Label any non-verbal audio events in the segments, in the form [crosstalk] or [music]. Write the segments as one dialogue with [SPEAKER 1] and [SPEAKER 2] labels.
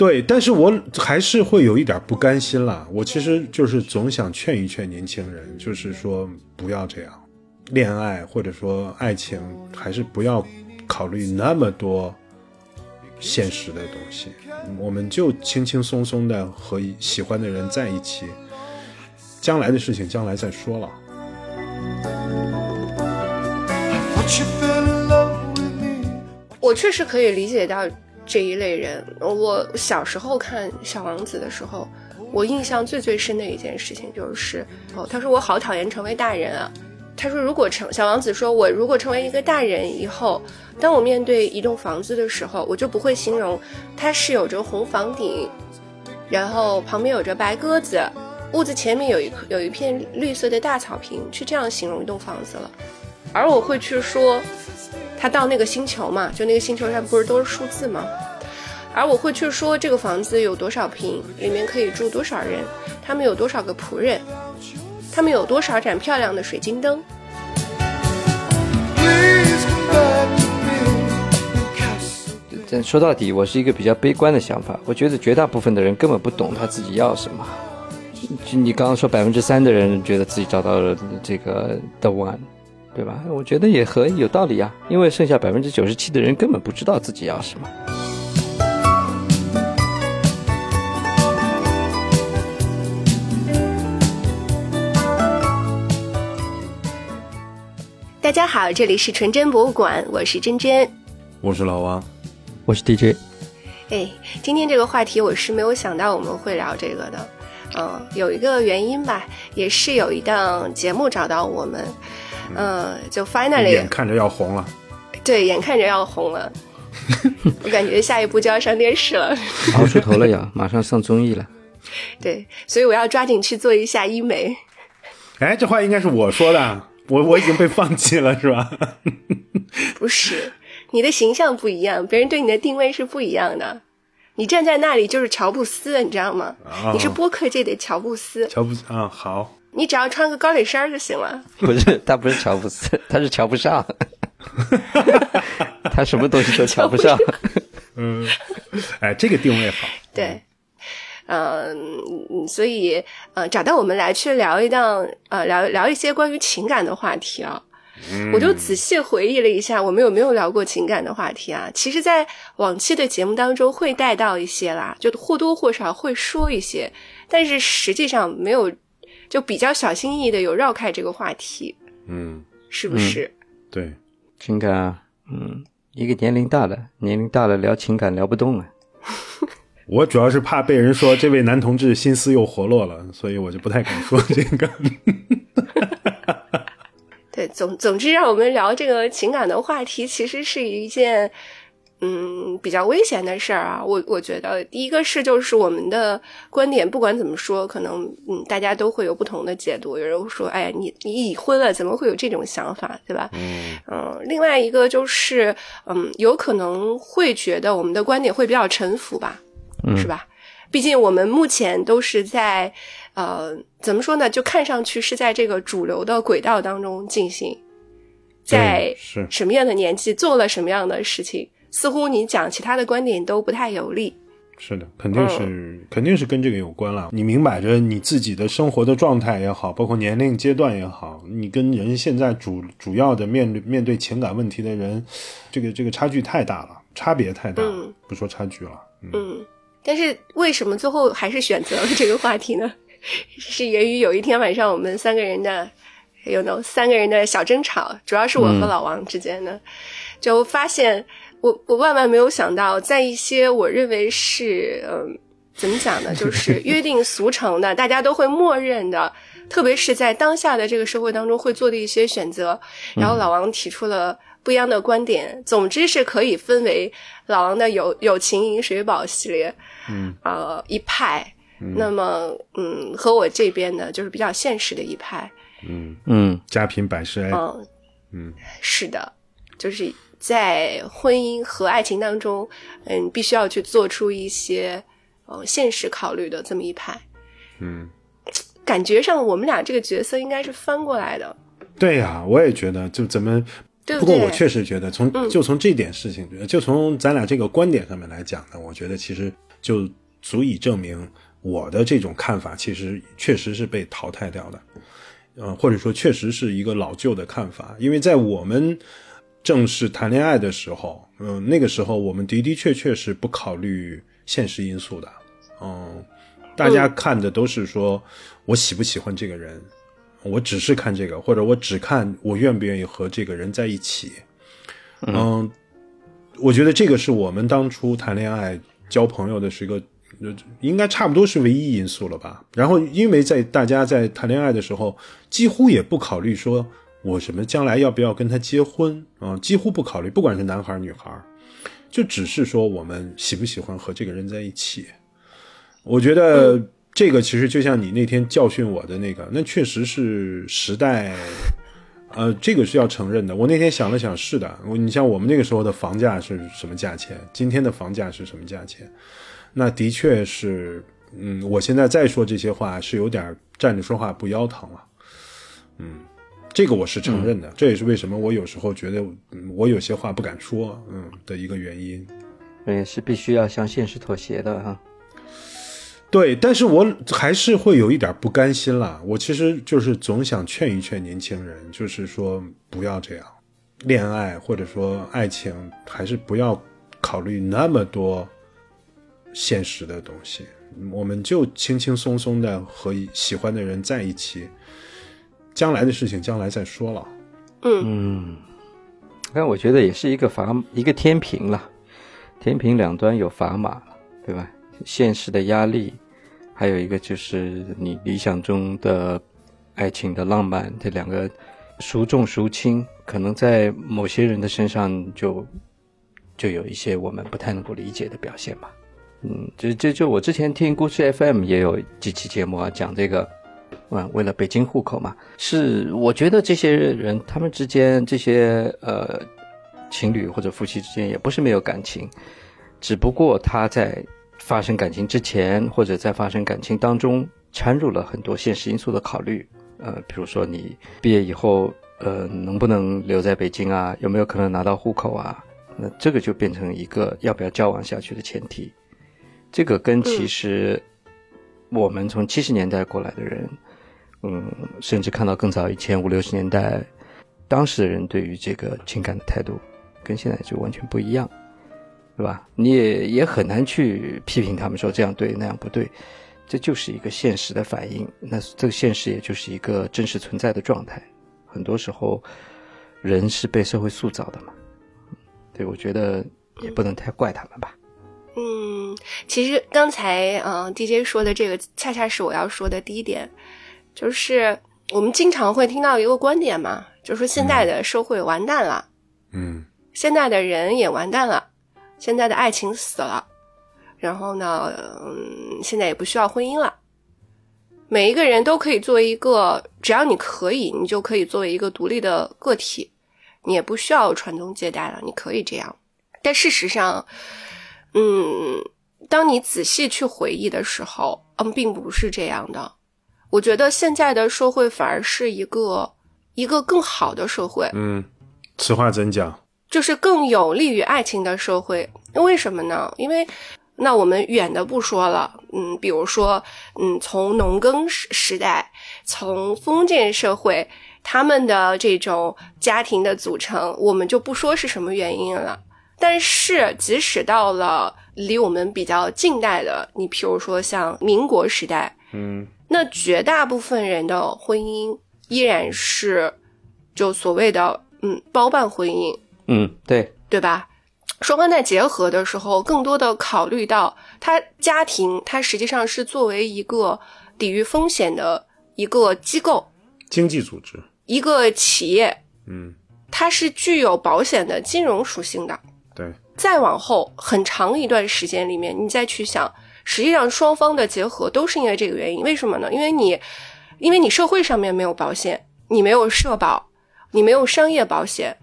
[SPEAKER 1] 对，但是我还是会有一点不甘心啦。我其实就是总想劝一劝年轻人，就是说不要这样，恋爱或者说爱情，还是不要考虑那么多现实的东西。我们就轻轻松松的和喜欢的人在一起，将来的事情将来再说了。
[SPEAKER 2] 我确实可以理解到这一类人。我小时候看《小王子》的时候，我印象最最深的一件事情就是，哦，他说我好讨厌成为大人啊。他说，如果成小王子说，我如果成为一个大人以后，当我面对一栋房子的时候，我就不会形容它是有着红房顶，然后旁边有着白鸽子，屋子前面有一有一片绿色的大草坪，去这样形容一栋房子了。而我会去说，他到那个星球嘛，就那个星球上不是都是数字吗？而我会去说这个房子有多少平，里面可以住多少人，他们有多少个仆人，他们有多少盏漂亮的水晶灯。
[SPEAKER 3] Please come back to me in Casablanca.
[SPEAKER 4] 但说到底，我是一个比较悲观的想法。我觉得绝大部分的人根本不懂他自己要什么。就你刚刚说百分之三的人觉得自己找到了这个 the one，对吧？我觉得也合有道理啊，因为剩下百分之九十七的人根本不知道自己要什么。
[SPEAKER 2] 大家好，这里是纯真博物馆，我是真真。
[SPEAKER 1] 我是老王，
[SPEAKER 4] 我是 DJ，
[SPEAKER 2] 哎，今天这个话题我是没有想到我们会聊这个的，嗯，有一个原因吧，也是有一档节目找到我们，嗯，就 finally
[SPEAKER 1] 眼看着要红了。
[SPEAKER 2] 对，眼看着要红了，[laughs] 我感觉下一步就要上电视了，
[SPEAKER 4] 熬出头了呀，马上上综艺了。[laughs]
[SPEAKER 2] 对，所以我要抓紧去做一下医美。
[SPEAKER 1] 哎，这话应该是我说的，我我已经被放弃了，是吧？[laughs]
[SPEAKER 2] 不是，你的形象不一样，别人对你的定位是不一样的。你站在那里就是乔布斯，你知道吗？
[SPEAKER 1] 哦
[SPEAKER 2] 你是播客界的乔布斯，
[SPEAKER 1] 乔布斯啊，好，
[SPEAKER 2] 你只要穿个高领衫儿就行了。[laughs]
[SPEAKER 4] 不是，他不是瞧不斯，他是瞧不上。[laughs] 他什么东西都瞧不上。[laughs]
[SPEAKER 1] 嗯，哎，这个定位好。
[SPEAKER 2] 对，嗯、嗯所以呃，找到我们来去聊一档呃聊聊一些关于情感的话题啊。我就仔细回忆了一下，我们有没有聊过情感的话题啊？其实，在往期的节目当中会带到一些啦，就或多或少会说一些，但是实际上没有，就比较小心翼翼的有绕开这个话题，
[SPEAKER 1] 嗯，
[SPEAKER 2] 是不是？
[SPEAKER 1] 对，
[SPEAKER 4] 情感啊，嗯，一个年龄大了，年龄大了聊情感聊不动了。[laughs]
[SPEAKER 1] 我主要是怕被人说这位男同志心思又活络了，所以我就不太敢说这个。[laughs]
[SPEAKER 2] 对，总总之，让我们聊这个情感的话题，其实是一件嗯比较危险的事儿啊。我我觉得，第一个是就是我们的观点，不管怎么说，可能嗯大家都会有不同的解读。有人会说，哎呀，你你已婚了，怎么会有这种想法，对吧？嗯另外一个就是，嗯，有可能会觉得我们的观点会比较沉浮吧，是吧？毕竟我们目前都是在，呃，怎么说呢？就看上去是在这个主流的轨道当中进行，在
[SPEAKER 1] 是
[SPEAKER 2] 什么样的年纪做了什么样的事情，似乎你讲其他的观点都不太有利。
[SPEAKER 1] 是的，肯定是、肯定是跟这个有关了。你明摆着你自己的生活的状态也好，包括年龄阶段也好，你跟人现在主主要的面对面对情感问题的人，这个这个差距太大了，差别太大了，
[SPEAKER 2] 嗯
[SPEAKER 1] 不说差距了。嗯，
[SPEAKER 2] 嗯，但是为什么最后还是选择了这个话题呢？[laughs] 是源于有一天晚上我们三个人的有 no 三个人的小争吵，主要是我和老王之间的，就发现我我万万没有想到，在一些我认为是嗯、怎么讲呢，就 [laughs] 是约定俗成的，大家都会默认的。特别是在当下的这个社会当中会做的一些选择，然后老王提出了不一样的观点。总之是可以分为老王的友友情饮水饱系列，
[SPEAKER 1] 嗯，
[SPEAKER 2] 呃一派。那么，嗯，和我这边的就是比较现实的一派，
[SPEAKER 4] 嗯嗯，
[SPEAKER 1] 家贫百事哀。
[SPEAKER 2] 嗯，
[SPEAKER 1] 嗯，
[SPEAKER 2] 是的，就是在婚姻和爱情当中，嗯，必须要去做出一些呃现实考虑的这么一派。
[SPEAKER 1] 嗯，
[SPEAKER 2] 感觉上我们俩这个角色应该是翻过来的。
[SPEAKER 1] 对呀、我也觉得，就怎么
[SPEAKER 2] 对不
[SPEAKER 1] 过我确实觉得从，就从这点事情，就从咱俩这个观点上面来讲呢，我觉得其实就足以证明我的这种看法其实确实是被淘汰掉的，呃，或者说确实是一个老旧的看法，因为在我们正式谈恋爱的时候，嗯、那个时候我们的的确确是不考虑现实因素的，嗯，大家看的都是说我喜不喜欢这个人，我只是看这个，或者我只看我愿不愿意和这个人在一起。嗯，我觉得这个是我们当初谈恋爱、交朋友的是一个，呃应该差不多是唯一因素了吧。然后，因为在大家在谈恋爱的时候，几乎也不考虑说我什么将来要不要跟他结婚啊、几乎不考虑，不管是男孩女孩，就只是说我们喜不喜欢和这个人在一起。我觉得这个其实就像你那天教训我的那个，那确实是时代，呃，这个是要承认的。我那天想了想，是的，你像我们那个时候的房价是什么价钱，今天的房价是什么价钱，那的确是，嗯，我现在再说这些话是有点站着说话不腰疼了，嗯，这个我是承认的，这也是为什么我有时候觉得、嗯我有些话不敢说，嗯的一个原因。
[SPEAKER 4] 也是必须要向现实妥协的哈。
[SPEAKER 1] 对，但是我还是会有一点不甘心啦。我其实就是总想劝一劝年轻人，就是说不要这样，恋爱或者说爱情，还是不要考虑那么多现实的东西。我们就轻轻松松的和喜欢的人在一起，将来的事情将来再说了。
[SPEAKER 4] 嗯，但我觉得也是一个砝一个天平了，天平两端有砝码，对吧？现实的压力，还有一个就是你理想中的爱情的浪漫，这两个孰重孰轻，可能在某些人的身上就就有一些我们不太能够理解的表现吧。嗯，这这就我之前听故事 FM 也有几期节目啊，讲这个，嗯，为了北京户口嘛，是我觉得这些人他们之间这些呃情侣或者夫妻之间也不是没有感情，只不过他在发生感情之前或者在发生感情当中掺入了很多现实因素的考虑，呃，比如说你毕业以后呃能不能留在北京啊，有没有可能拿到户口啊，那这个就变成一个要不要交往下去的前提。这个跟其实我们从七十年代过来的人，嗯，嗯甚至看到更早以前五六十年代，当时的人对于这个情感的态度，跟现在就完全不一样，对吧？你也也很难去批评他们说这样对那样不对，这就是一个现实的反应。那这个现实也就是一个真实存在的状态。很多时候，人是被社会塑造的嘛，对，我觉得也不能太怪他们吧。
[SPEAKER 2] 嗯，其实刚才嗯、DJ 说的这个，恰恰是我要说的第一点，就是我们经常会听到一个观点嘛，就是说现在的社会完蛋了，
[SPEAKER 1] 嗯
[SPEAKER 2] 现在的人也完蛋了，现在的爱情死了，然后呢，嗯，现在也不需要婚姻了。每一个人都可以作为一个，只要你可以，你就可以作为一个独立的个体，你也不需要传宗接代了，你可以这样。但事实上，嗯，当你仔细去回忆的时候，嗯，并不是这样的。我觉得现在的社会反而是一个一个更好的社会，
[SPEAKER 1] 嗯，此话怎讲？
[SPEAKER 2] 就是更有利于爱情的社会。为什么呢？因为那我们远的不说了，嗯，比如说，嗯，从农耕时时代，从封建社会，他们的这种家庭的组成，我们就不说是什么原因了。但是，即使到了离我们比较近代的，你譬如说像民国时代，
[SPEAKER 1] 嗯
[SPEAKER 2] 那绝大部分人的婚姻依然是就所谓的嗯包办婚姻，
[SPEAKER 4] 嗯，对，
[SPEAKER 2] 对吧？双方在结合的时候，更多的考虑到他家庭，它实际上是作为一个抵御风险的一个机构、
[SPEAKER 1] 经济组织，
[SPEAKER 2] 一个企业，
[SPEAKER 1] 嗯，
[SPEAKER 2] 它是具有保险的金融属性的。
[SPEAKER 1] 对，
[SPEAKER 2] 再往后很长一段时间里面，你再去想，实际上双方的结合都是因为这个原因。为什么呢？因为你，因为你社会上面没有保险，你没有社保，你没有商业保险，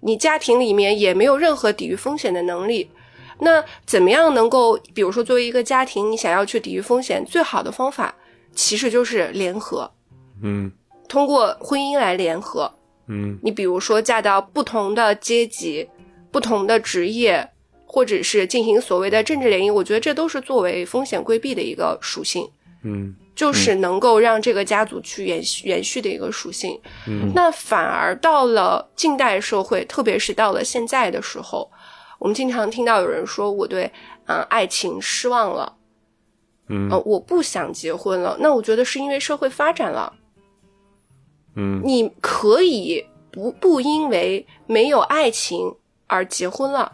[SPEAKER 2] 你家庭里面也没有任何抵御风险的能力。那怎么样能够，比如说作为一个家庭，你想要去抵御风险，最好的方法其实就是联合，
[SPEAKER 1] 嗯
[SPEAKER 2] 通过婚姻来联合。
[SPEAKER 1] 嗯
[SPEAKER 2] 你比如说嫁到不同的阶级、不同的职业，或者是进行所谓的政治联姻，我觉得这都是作为风险规避的一个属性。
[SPEAKER 1] 嗯
[SPEAKER 2] 就是能够让这个家族去延续延续的一个属性。
[SPEAKER 1] 嗯
[SPEAKER 2] 那反而到了近代社会，特别是到了现在的时候，我们经常听到有人说我对嗯、呃爱情失望了，
[SPEAKER 1] 嗯
[SPEAKER 2] 呃，我不想结婚了。那我觉得是因为社会发展了，
[SPEAKER 1] 嗯
[SPEAKER 2] 你可以不不因为没有爱情而结婚了。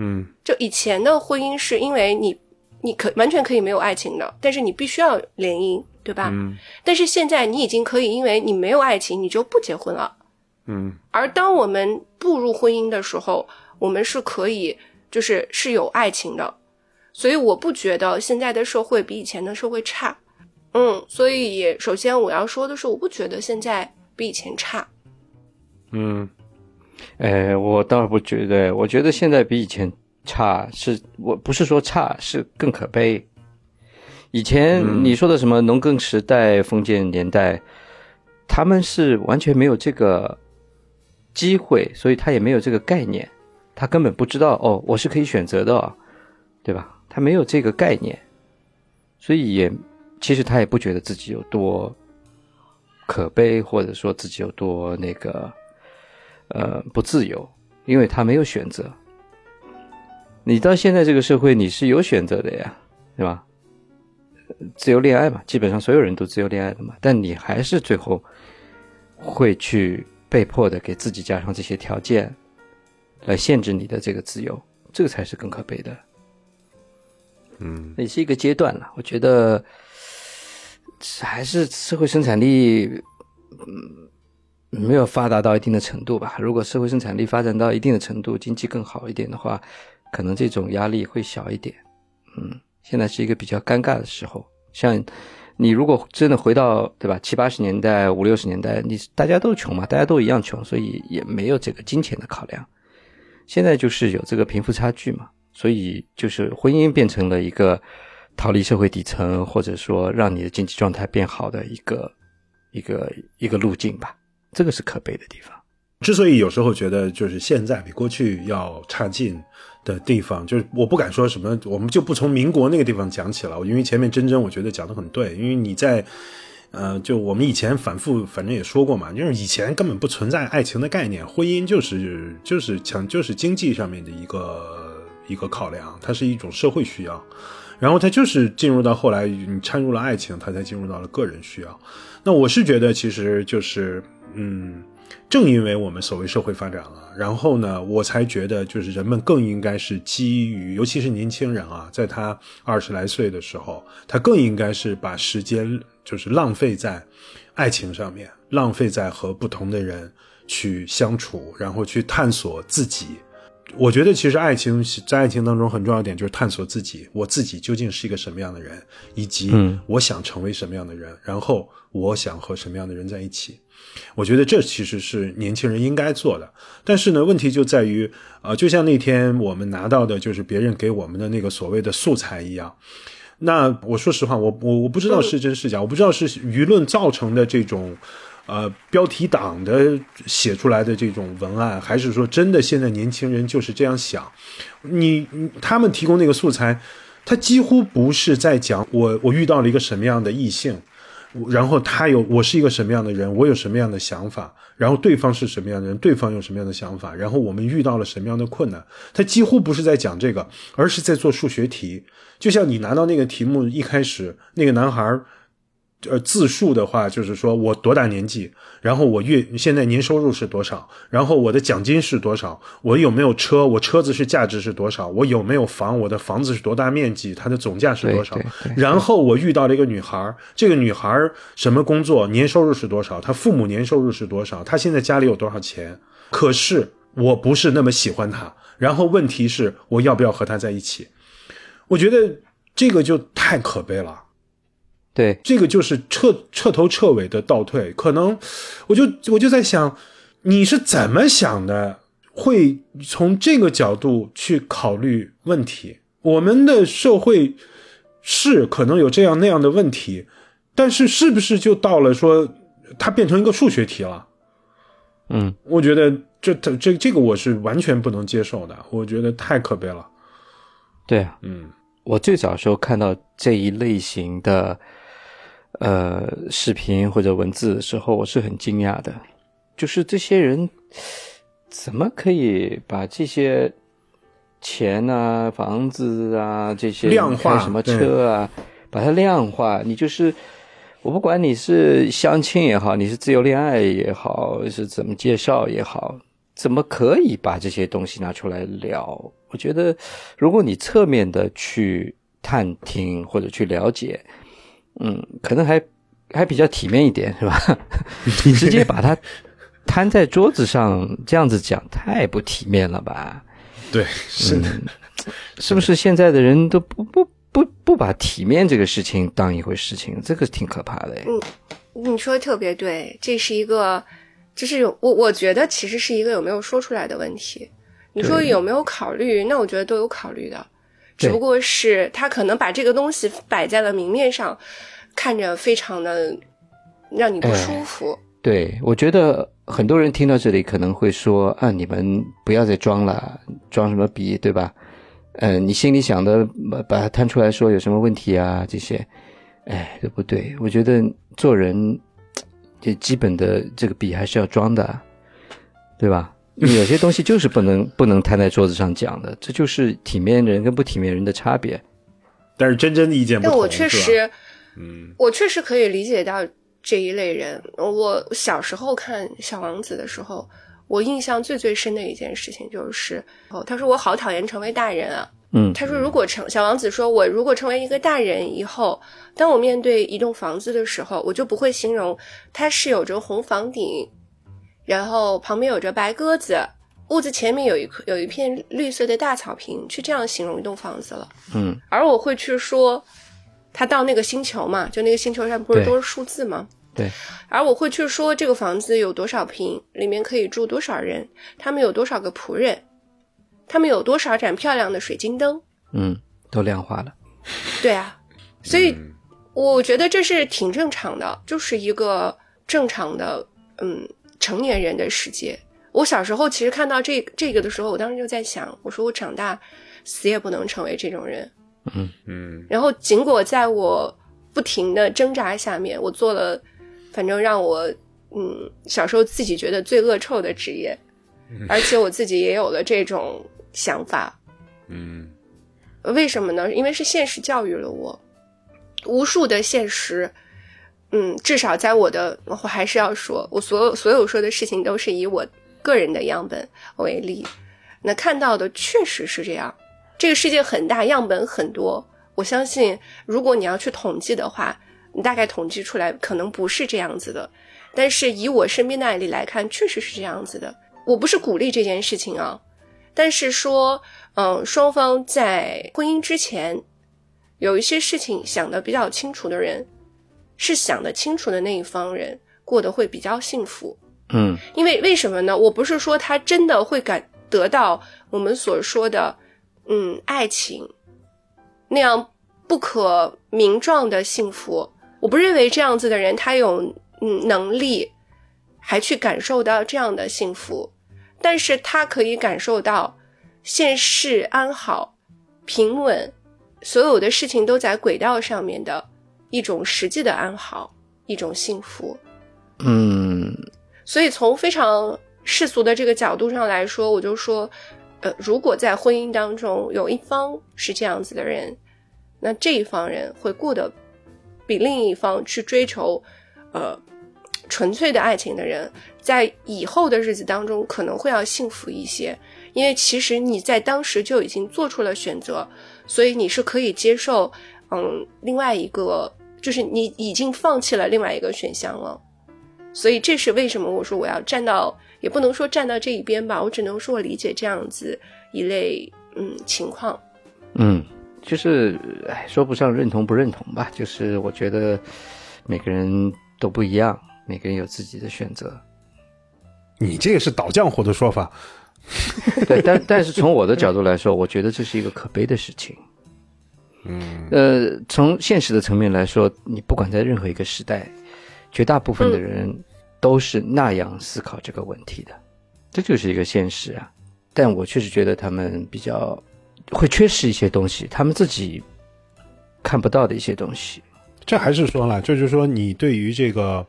[SPEAKER 1] 嗯
[SPEAKER 2] 就以前的婚姻是因为你你可完全可以没有爱情的，但是你必须要联姻，对吧？
[SPEAKER 1] 嗯
[SPEAKER 2] 但是现在你已经可以，因为你没有爱情，你就不结婚了。
[SPEAKER 1] 嗯
[SPEAKER 2] 而当我们步入婚姻的时候，我们是可以，就是是有爱情的。所以我不觉得现在的社会比以前的社会差。嗯，所以首先我要说的是，我不觉得现在比以前差。
[SPEAKER 1] 嗯
[SPEAKER 4] 哎，我倒不觉得，我觉得现在比以前差，是我不是说差，是更可悲。以前
[SPEAKER 1] 嗯
[SPEAKER 4] 你说的什么农耕时代、封建年代，他们是完全没有这个机会，所以他也没有这个概念，他根本不知道哦，我是可以选择的哦，对吧？他没有这个概念，所以也其实他也不觉得自己有多可悲，或者说自己有多那个呃不自由，因为他没有选择。你到现在这个社会，你是有选择的呀，对吧？呃自由恋爱嘛，基本上所有人都自由恋爱的嘛，但你还是最后会去被迫的给自己加上这些条件，来限制你的这个自由，这个才是更可悲的。
[SPEAKER 1] 嗯
[SPEAKER 4] 也是一个阶段了。我觉得还是社会生产力，嗯，没有发达到一定的程度吧。如果社会生产力发展到一定的程度，经济更好一点的话，可能这种压力会小一点。嗯，现在是一个比较尴尬的时候。像你如果真的回到对吧七八十年代、五六十年代，你大家都穷嘛，大家都一样穷，所以也没有这个金钱的考量。现在就是有这个贫富差距嘛，所以就是婚姻变成了一个逃离社会底层，或者说让你的经济状态变好的一个一个一个路径吧。这个是可悲的地方。
[SPEAKER 1] 之所以有时候觉得就是现在比过去要差劲的地方，就是我不敢说什么，我们就不从民国那个地方讲起了，因为前面真真我觉得讲的很对，因为你在。呃，就我们以前反复反正也说过嘛，就是以前根本不存在爱情的概念，婚姻就是就是强就是经济上面的一个一个考量，它是一种社会需要，然后它就是进入到后来你掺入了爱情，它才进入到了个人需要。那我是觉得其实就是嗯。正因为我们所谓社会发展了，然后呢，我才觉得就是人们更应该是基于，尤其是年轻人啊，在他二十来岁的时候，他更应该是把时间就是浪费在爱情上面，浪费在和不同的人去相处，然后去探索自己。我觉得其实爱情在爱情当中很重要一点就是探索自己，我自己究竟是一个什么样的人，以及我想成为什么样的人，然后我想和什么样的人在一起。我觉得这其实是年轻人应该做的，但是呢，问题就在于，呃，就像那天我们拿到的就是别人给我们的那个所谓的素材一样。那我说实话，我我我不知道是真是假，我不知道是舆论造成的这种，呃，标题党的写出来的这种文案，还是说真的现在年轻人就是这样想？你你他们提供那个素材，他几乎不是在讲我我遇到了一个什么样的异性。然后他有我是一个什么样的人，我有什么样的想法，然后对方是什么样的人，对方有什么样的想法，然后我们遇到了什么样的困难，他几乎不是在讲这个，而是在做数学题。就像你拿到那个题目一开始，那个男孩，呃，自述的话就是说我多大年纪，然后我月现在年收入是多少，然后我的奖金是多少，我有没有车，我车子是价值是多少，我有没有房，我的房子是多大面积，它的总价是多少然后我遇到了一个女孩，这个女孩什么工作，年收入是多少，她父母年收入是多少，她现在家里有多少钱，可是我不是那么喜欢她，然后问题是我要不要和她在一起？我觉得这个就太可悲了。
[SPEAKER 4] 对，
[SPEAKER 1] 这个就是彻彻头彻尾的倒退。可能我就我就在想，你是怎么想的？会从这个角度去考虑问题。我们的社会是可能有这样那样的问题，但是是不是就到了说它变成一个数学题了？
[SPEAKER 4] 嗯，
[SPEAKER 1] 我觉得这这这这个我是完全不能接受的，我觉得太可悲了。
[SPEAKER 4] 对啊，
[SPEAKER 1] 嗯
[SPEAKER 4] 我最早时候看到这一类型的呃视频或者文字的时候，我是很惊讶的，就是这些人怎么可以把这些钱啊、房子啊这些
[SPEAKER 1] 量化
[SPEAKER 4] 开什么车啊，把它量化？你就是我不管你是相亲也好，你是自由恋爱也好，是怎么介绍也好，怎么可以把这些东西拿出来聊？我觉得，如果你侧面的去探听或者去了解，嗯，可能还还比较体面一点，是吧？你 [laughs] 直接把它摊在桌子上这样子讲，太不体面了吧？
[SPEAKER 1] 对，是的，
[SPEAKER 4] 是不是现在的人都不不不不把体面这个事情当一回事情？这个挺可怕的。
[SPEAKER 2] 嗯你说的特别对，这是一个，就是有我我觉得其实是一个有没有说出来的问题。你说有没有考虑？那我觉得都有考虑的，只不过是他可能把这个东西摆在了明面上，看着非常的让你不舒服。
[SPEAKER 4] 对，我觉得很多人听到这里可能会说：“啊，你们不要再装了，装什么逼，对吧？”嗯、你心里想的把把它摊出来说有什么问题啊？这些，哎，都不对。我觉得做人，这基本的这个笔还是要装的，对吧？有些东西就是不能不能摊在桌子上讲的，这就是体面人跟不体面人的差别。
[SPEAKER 1] 但是真真的意见不同，
[SPEAKER 2] 但我确，实，
[SPEAKER 1] 嗯
[SPEAKER 2] 我确实可以理解到这一类人。我小时候看《小王子》的时候，我印象最最深的一件事情就是，哦，他说我好讨厌成为大人啊。
[SPEAKER 4] 嗯
[SPEAKER 2] 他说，如果成小王子说，我如果成为一个大人以后，当我面对一栋房子的时候，我就不会形容它是有着红房顶，然后旁边有着白鸽子，屋子前面有一棵有一片绿色的大草坪，去这样形容一栋房子了。
[SPEAKER 4] 嗯
[SPEAKER 2] 而我会去说，他到那个星球嘛，就那个星球上不是都是数字吗？
[SPEAKER 4] 对，
[SPEAKER 2] 而我会去说这个房子有多少平，里面可以住多少人，他们有多少个仆人，他们有多少盏漂亮的水晶灯。
[SPEAKER 4] 嗯，都量化了。[laughs]
[SPEAKER 2] 对啊，所以我觉得这是挺正常的，就是一个正常的嗯成年人的世界。我小时候其实看到这这个的时候，我当时就在想，我说我长大死也不能成为这种人。
[SPEAKER 1] 嗯嗯
[SPEAKER 2] 然后，尽管在我不停的挣扎下面，我做了，反正让我嗯小时候自己觉得最恶臭的职业，而且我自己也有了这种想法。
[SPEAKER 1] 嗯
[SPEAKER 2] 为什么呢？因为是现实教育了我，无数的现实。嗯，至少在我的，我还是要说，我所有所有说的事情都是以我个人的样本为例。那看到的确实是这样，这个世界很大，样本很多。我相信，如果你要去统计的话，你大概统计出来可能不是这样子的。但是以我身边的案例来看，确实是这样子的。我不是鼓励这件事情啊，但是说，嗯，双方在婚姻之前有一些事情想得比较清楚的人，是想得清楚的那一方人过得会比较幸福。
[SPEAKER 4] 嗯
[SPEAKER 2] 因为为什么呢？我不是说他真的会感得到我们所说的，嗯，爱情那样不可名状的幸福。我不认为这样子的人他有嗯能力，还去感受到这样的幸福，但是他可以感受到现世安好、平稳，所有的事情都在轨道上面的一种实际的安好，一种幸福。
[SPEAKER 4] 嗯
[SPEAKER 2] 所以从非常世俗的这个角度上来说，我就说，呃，如果在婚姻当中有一方是这样子的人，那这一方人会过得比另一方去追求，呃，纯粹的爱情的人，在以后的日子当中可能会要幸福一些，因为其实你在当时就已经做出了选择，所以你是可以接受，嗯，另外一个就是你已经放弃了另外一个选项了。所以这是为什么我说我要站到，也不能说站到这一边吧，我只能说我理解这样子一类嗯情况。
[SPEAKER 4] 嗯，就是哎，说不上认同不认同吧，就是我觉得每个人都不一样，每个人有自己的选择。
[SPEAKER 1] 你这个是倒浆糊的说法，[laughs]
[SPEAKER 4] 对，但但是从我的角度来说，我觉得这是一个可悲的事情。
[SPEAKER 1] 嗯
[SPEAKER 4] 呃，从现实的层面来说，你不管在任何一个时代，绝大部分的人都是那样思考这个问题的，这就是一个现实啊。但我确实觉得他们比较会缺失一些东西，他们自己看不到的一些东西。
[SPEAKER 1] 这还是说了，就是说你对于这个，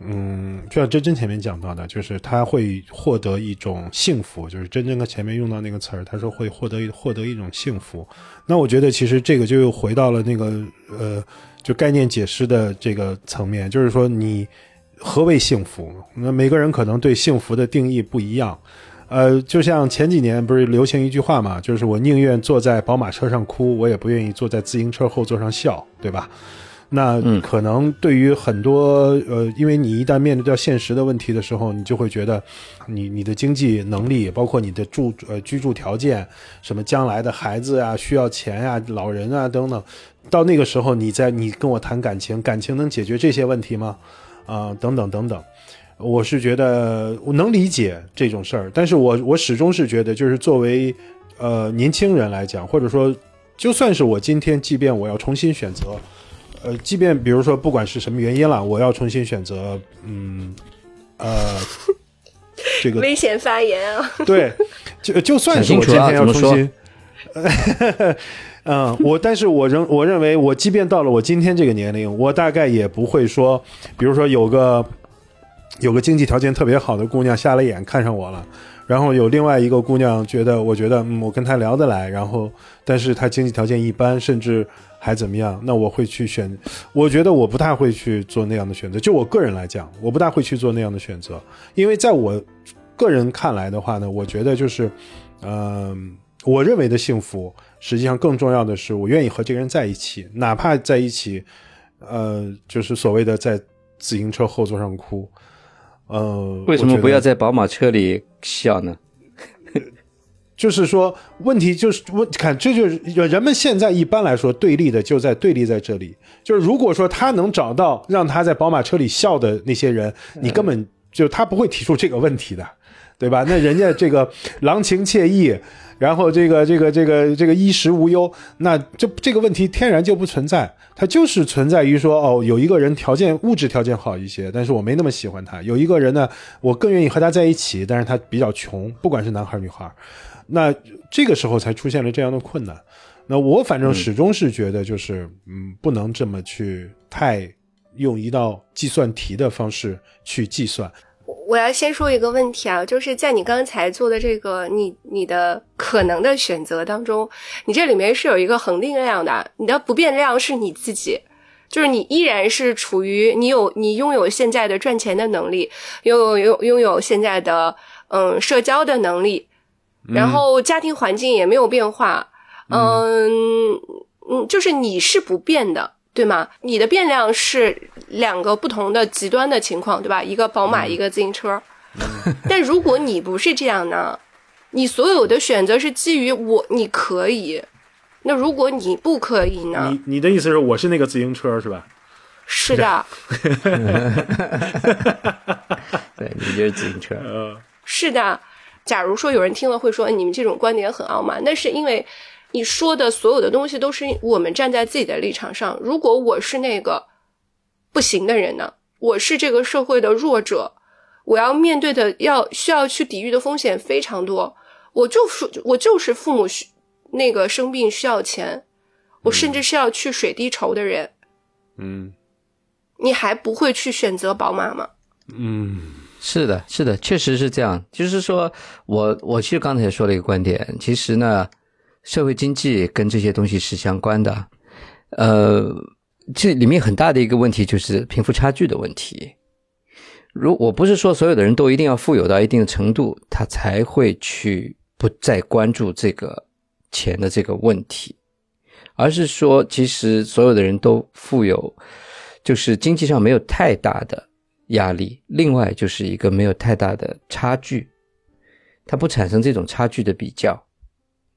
[SPEAKER 1] 嗯，就像真真前面讲到的，就是他会获得一种幸福，就是真真跟前面用到那个词儿，他说会获得获得一种幸福。那我觉得其实这个就又回到了那个呃，就概念解释的这个层面，就是说你何为幸福？那每个人可能对幸福的定义不一样。呃，就像前几年不是流行一句话嘛，就是我宁愿坐在宝马车上哭，我也不愿意坐在自行车后座上笑，对吧？那可能对于很多呃，因为你一旦面对到现实的问题的时候，你就会觉得，你你的经济能力，包括你的住呃居住条件，什么将来的孩子啊需要钱呀、老人啊等等，到那个时候你在你跟我谈感情，感情能解决这些问题吗？啊，等等等等，我是觉得我能理解这种事儿，但是我我始终是觉得，就是作为呃年轻人来讲，或者说就算是我今天，即便我要重新选择。呃，即便比如说不管是什么原因了，我要重新选择，嗯，呃，这个
[SPEAKER 2] 危险发言啊！[laughs]
[SPEAKER 1] 对，就就算是我今天要重新，嗯，我但是我仍我认为，我即便到了我今天这个年龄，我大概也不会说，比如说有个有个经济条件特别好的姑娘瞎了眼看上我了，然后有另外一个姑娘觉得，我觉得嗯，我跟她聊得来，然后但是她经济条件一般，甚至。还怎么样？那我会去选，我觉得我不太会去做那样的选择。就我个人来讲，我不大会去做那样的选择，因为在我个人看来的话呢，我觉得就是，嗯，我认为的幸福，实际上更重要的是，我愿意和这个人在一起，哪怕在一起，呃，就是所谓的在自行车后座上哭，呃，
[SPEAKER 4] 为什么不要在宝马车里笑呢？
[SPEAKER 1] 就是说，问题就是问看，这就是人们现在一般来说对立的就在对立在这里。就是如果说他能找到让他在宝马车里笑的那些人，你根本就他不会提出这个问题的，对吧？那人家这个郎情妾意，然后这个这个这个这个衣食无忧，那这这个问题天然就不存在。它就是存在于说，哦，有一个人条件物质条件好一些，但是我没那么喜欢他；有一个人呢，我更愿意和他在一起，但是他比较穷，不管是男孩女孩。那这个时候才出现了这样的困难，那我反正始终是觉得，就是嗯，不能这么去太用一道计算题的方式去计算。
[SPEAKER 2] 我要先说一个问题啊，就是在你刚才做的这个你你的可能的选择当中，你这里面是有一个恒定量的，你的不变量是你自己，就是你依然是处于你有你拥有现在的赚钱的能力，拥有拥拥有现在的嗯社交的能力。然后家庭环境也没有变化，嗯嗯，就是你是不变的，对吗？你的变量是两个不同的极端的情况，对吧？一个宝马，一个自行车。但如果你不是这样呢？你所有的选择是基于我，你可以。那如果你不可以呢？
[SPEAKER 1] 你你的意思是我是那个自行车是吧？
[SPEAKER 2] 是的。[laughs]
[SPEAKER 4] 对，你就是自行车。[laughs]
[SPEAKER 1] 嗯，
[SPEAKER 2] 是的。假如说有人听了会说你们这种观点很傲慢，那是因为你说的所有的东西都是我们站在自己的立场上。如果我是那个不行的人呢？我是这个社会的弱者，我要面对的要需要去抵御的风险非常多。我就是我就是父母需那个生病需要钱，我甚至是要去水滴筹的人。
[SPEAKER 1] 嗯，
[SPEAKER 2] 你还不会去选择宝马吗？
[SPEAKER 1] 嗯。
[SPEAKER 4] 是的，是的，确实是这样。就是说，我我其实刚才也说了一个观点，其实呢，社会经济跟这些东西是相关的。呃，这里面很大的一个问题就是贫富差距的问题。如我不是说所有的人都一定要富有到一定的程度，他才会去不再关注这个钱的这个问题，而是说，其实所有的人都富有，就是经济上没有太大的。压力，另外就是一个没有太大的差距，它不产生这种差距的比较，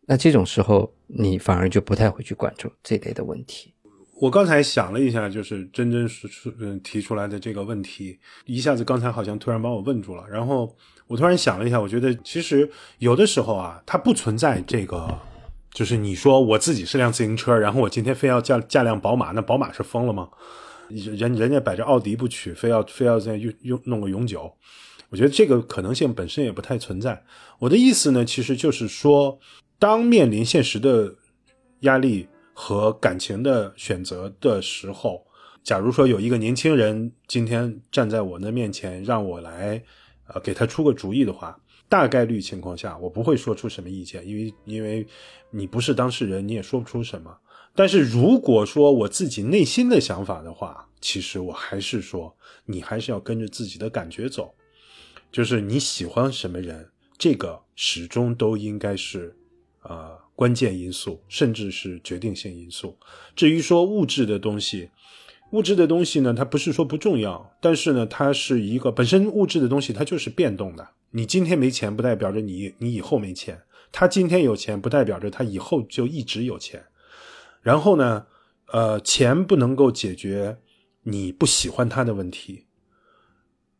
[SPEAKER 4] 那这种时候你反而就不太会去关注这类的问题。
[SPEAKER 1] 我刚才想了一下，就是真真是嗯提出来的这个问题，一下子刚才好像突然把我问住了。然后我突然想了一下，我觉得其实有的时候啊，它不存在这个，就是你说我自己是辆自行车，然后我今天非要驾驾辆宝马，那宝马是疯了吗？人人家摆着奥迪不娶，非要非要再用用弄个永久，我觉得这个可能性本身也不太存在。我的意思呢，其实就是说，当面临现实的压力和感情的选择的时候，假如说有一个年轻人今天站在我的面前，让我来呃给他出个主意的话，大概率情况下我不会说出什么意见，因为因为你不是当事人，你也说不出什么。但是如果说我自己内心的想法的话，其实我还是说，你还是要跟着自己的感觉走，就是你喜欢什么人，这个始终都应该是，呃，关键因素，甚至是决定性因素。至于说物质的东西，物质的东西呢，它不是说不重要，但是呢，它是一个本身物质的东西，它就是变动的。你今天没钱，不代表着你你以后没钱；他今天有钱，不代表着他以后就一直有钱。然后呢，呃，钱不能够解决你不喜欢他的问题。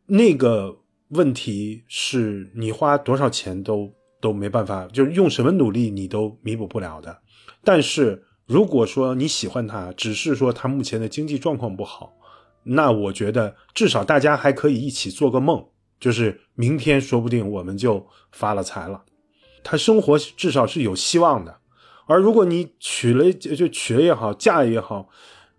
[SPEAKER 1] 那个问题是你花多少钱都都没办法，就是用什么努力你都弥补不了的。但是如果说你喜欢他，只是说他目前的经济状况不好，那我觉得至少大家还可以一起做个梦，就是明天说不定我们就发了财了。他生活至少是有希望的。而如果你娶了就娶了也好，嫁也好，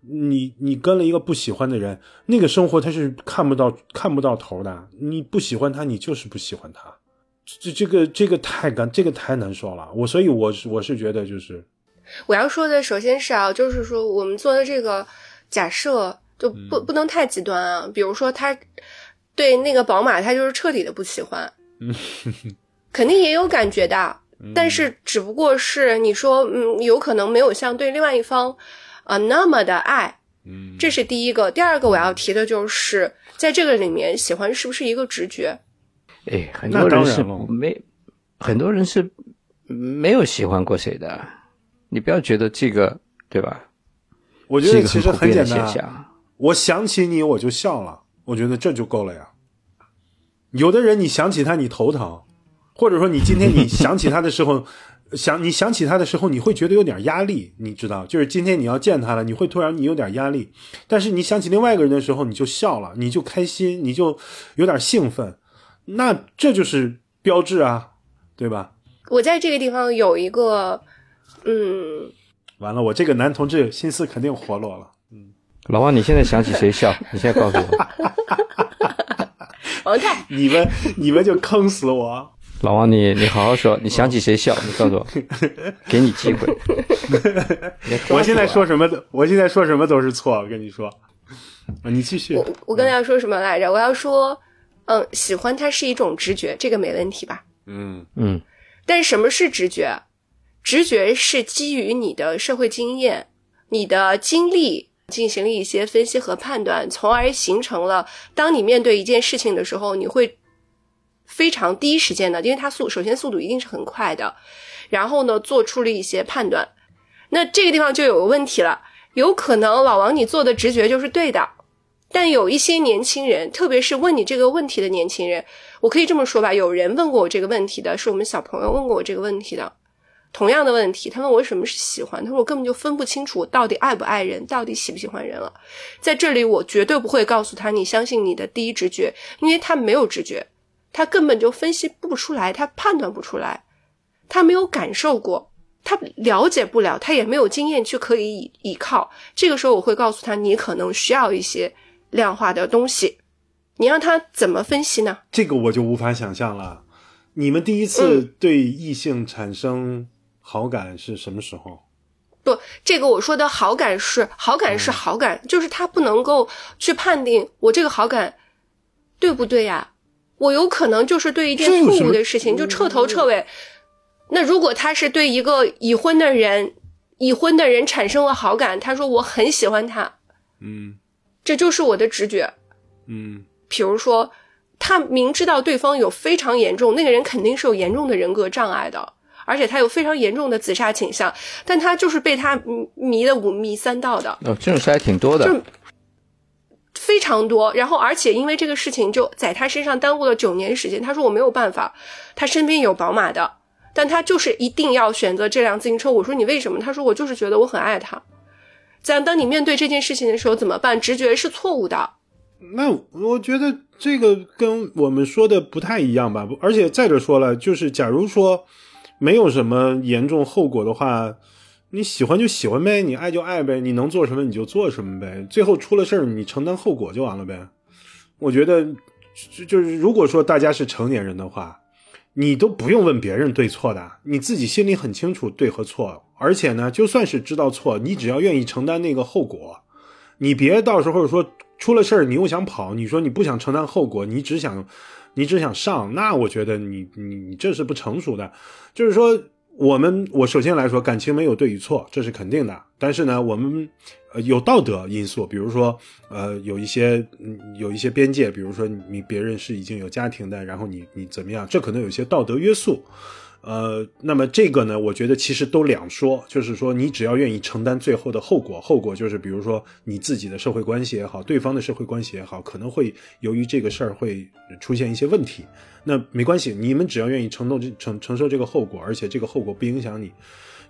[SPEAKER 1] 你你跟了一个不喜欢的人，那个生活他是看不到看不到头的。你不喜欢他，你就是不喜欢他，这这个这个太干，这个太难受了。我所以我是我是觉得就是
[SPEAKER 2] 我要说的，首先是啊，就是说我们做的这个假设就不不能太极端啊。比如说他对那个宝马，他就是彻底的不喜欢，[laughs] 肯定也有感觉的。但是只不过是你说，嗯，有可能没有像对另外一方，啊那么的爱，嗯，这是第一个。第二个我要提的就是，在这个里面，喜欢是不是一个直觉？
[SPEAKER 4] 哎，很多人是没，很多人是没有喜欢过谁的。你不要觉得这个，对吧？
[SPEAKER 1] 我觉得其实很简
[SPEAKER 4] 单。
[SPEAKER 1] 我想起你，我就笑了。我觉得这就够了呀。有的人，你想起他，你头疼。或者说，你今天你想起他的时候，[laughs] 想你想起他的时候，你会觉得有点压力，你知道，就是今天你要见他了，你会突然你有点压力。但是你想起另外一个人的时候，你就笑了，你就开心，你就有点兴奋，那这就是标志啊，对吧？
[SPEAKER 2] 我在这个地方有一个，嗯，
[SPEAKER 1] 完了，我这个男同志心思肯定活络了。嗯，
[SPEAKER 4] 老王，你现在想起谁笑？[laughs] 你现在告诉我。[laughs]
[SPEAKER 2] 王太，
[SPEAKER 1] 你们你们就坑死我。
[SPEAKER 4] 老王，你你好好说，你想起谁笑？你告诉我，[laughs] 给你机会。[laughs]
[SPEAKER 1] 我现在说什么都，我现在说什么都是错。我跟你说，你继续。
[SPEAKER 2] 我我刚才要说什么来着？我要说，嗯，喜欢它是一种直觉，这个没问题吧？
[SPEAKER 1] 嗯
[SPEAKER 4] 嗯。
[SPEAKER 2] 但是什么是直觉？直觉是基于你的社会经验、你的经历进行了一些分析和判断，从而形成了。当你面对一件事情的时候，你会。非常第一时间的，因为它速首先速度一定是很快的，然后呢做出了一些判断，那这个地方就有个问题了，有可能老王你做的直觉就是对的，但有一些年轻人，特别是问你这个问题的年轻人，我可以这么说吧，有人问过我这个问题的，是我们小朋友问过我这个问题的，同样的问题，他问我什么是喜欢，他说我根本就分不清楚我到底爱不爱人，到底喜不喜欢人了，在这里我绝对不会告诉他你相信你的第一直觉，因为他没有直觉。他根本就分析不出来，他判断不出来，他没有感受过，他了解不了，他也没有经验去可以依靠。这个时候，我会告诉他，你可能需要一些量化的东西。你让他怎么分析呢？
[SPEAKER 1] 这个我就无法想象了。你们第一次对异性产生好感是什么时候？
[SPEAKER 2] 不，这个我说的好感是好感是好感，就是他不能够去判定我这个好感对不对呀？我有可能就是对一件错误的事情就彻头彻尾。那如果他是对一个已婚的人，已婚的人产生了好感，他说我很喜欢他，
[SPEAKER 1] 嗯，
[SPEAKER 2] 这就是我的直觉，
[SPEAKER 1] 嗯。
[SPEAKER 2] 比如说，他明知道对方有非常严重，那个人肯定是有严重的人格障碍的，而且他有非常严重的自杀倾向，但他就是被他迷的五迷三道的。
[SPEAKER 4] 哦，这种事还挺多的。
[SPEAKER 2] 非常多，然后而且因为这个事情就在他身上耽误了九年时间。他说我没有办法，他身边有宝马的，但他就是一定要选择这辆自行车。我说你为什么？他说我就是觉得我很爱他。在当你面对这件事情的时候怎么办？直觉是错误的。
[SPEAKER 1] 那我觉得这个跟我们说的不太一样吧，而且再者说了，就是假如说没有什么严重后果的话，你喜欢就喜欢呗，你爱就爱呗，你能做什么你就做什么呗，最后出了事儿你承担后果就完了呗。我觉得就就是如果说大家是成年人的话，你都不用问别人对错的，你自己心里很清楚对和错，而且呢，就算是知道错，你只要愿意承担那个后果，你别到时候说。出了事儿，你又想跑，你说你不想承担后果，你只想，你只想上，那我觉得你你你这是不成熟的。就是说，我们我首先来说，感情没有对与错，这是肯定的。但是呢，我们呃有道德因素，比如说呃有一些有一些边界，比如说你别人是已经有家庭的，然后你你怎么样，这可能有些道德约束。呃，那么这个呢，我觉得其实都两说，就是说你只要愿意承担最后的后果，后果就是比如说你自己的社会关系也好，对方的社会关系也好，可能会由于这个事儿会出现一些问题，那没关系，你们只要愿意承受承承受这个后果，而且这个后果不影响你，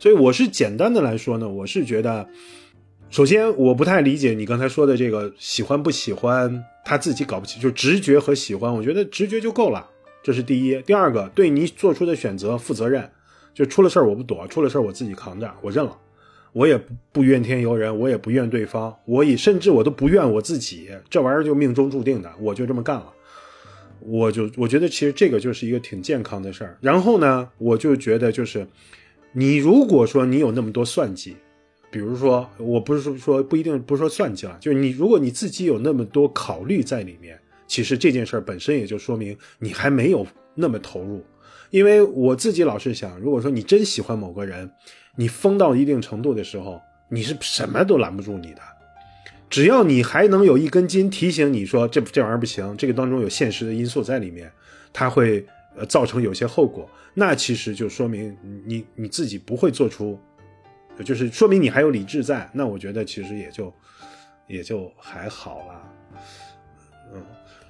[SPEAKER 1] 所以我是简单的来说呢，我是觉得，首先我不太理解你刚才说的这个喜欢不喜欢，他自己搞不清，就直觉和喜欢，我觉得直觉就够了。这是第一，第二个，对你做出的选择负责任，就出了事儿我不躲，出了事儿我自己扛着，我认了，我也不怨天尤人，我也不怨对方，我也甚至我都不怨我自己，这玩意儿就命中注定的，我就这么干了，我就我觉得其实这个就是一个挺健康的事儿。然后呢，我就觉得就是，你如果说你有那么多算计，比如说我不是说不一定不是说算计了，就是你如果你自己有那么多考虑在里面。其实这件事儿本身也就说明你还没有那么投入，因为我自己老是想，如果说你真喜欢某个人，你疯到一定程度的时候，你是什么都拦不住你的。只要你还能有一根筋提醒你说这这玩意儿不行，这个当中有现实的因素在里面，它会呃造成有些后果，那其实就说明你你自己不会做出，就是说明你还有理智在。那我觉得其实也就也就还好了。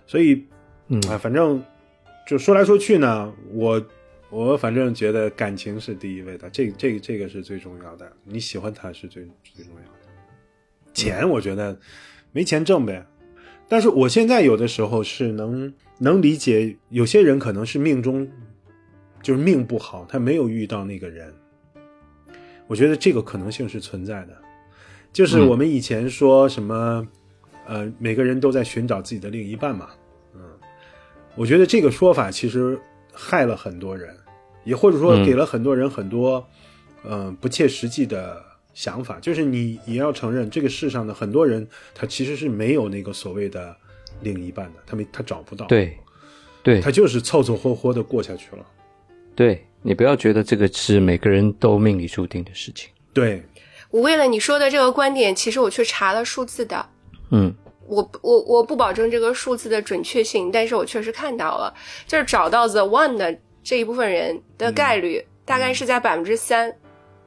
[SPEAKER 1] 所以，
[SPEAKER 4] 嗯
[SPEAKER 1] 啊，反正就说来说去呢，我我反正觉得感情是第一位的，这这这个是最重要的。你喜欢他是最最重要的，钱我觉得没钱挣呗。但是我现在有的时候是能能理解，有些人可能是命中就是命不好，他没有遇到那个人。我觉得这个可能性是存在的，就是我们以前说什么。呃，每个人都在寻找自己的另一半嘛，嗯，我觉得这个说法其实害了很多人，也或者说给了很多人很多，嗯，不切实际的想法。就是你也要承认，这个世上的很多人他其实是没有那个所谓的另一半的，他没他找不到，
[SPEAKER 4] 对，对
[SPEAKER 1] 他就是凑凑合合的过下去了。
[SPEAKER 4] 对你不要觉得这个是每个人都命里注定的事情。
[SPEAKER 1] 对
[SPEAKER 2] 我为了你说的这个观点，其实我去查了数字的。
[SPEAKER 4] 嗯，
[SPEAKER 2] 我我我不保证这个数字的准确性，但是我确实看到了，就是找到 the one 的这一部分人的概率大概是在百分之三。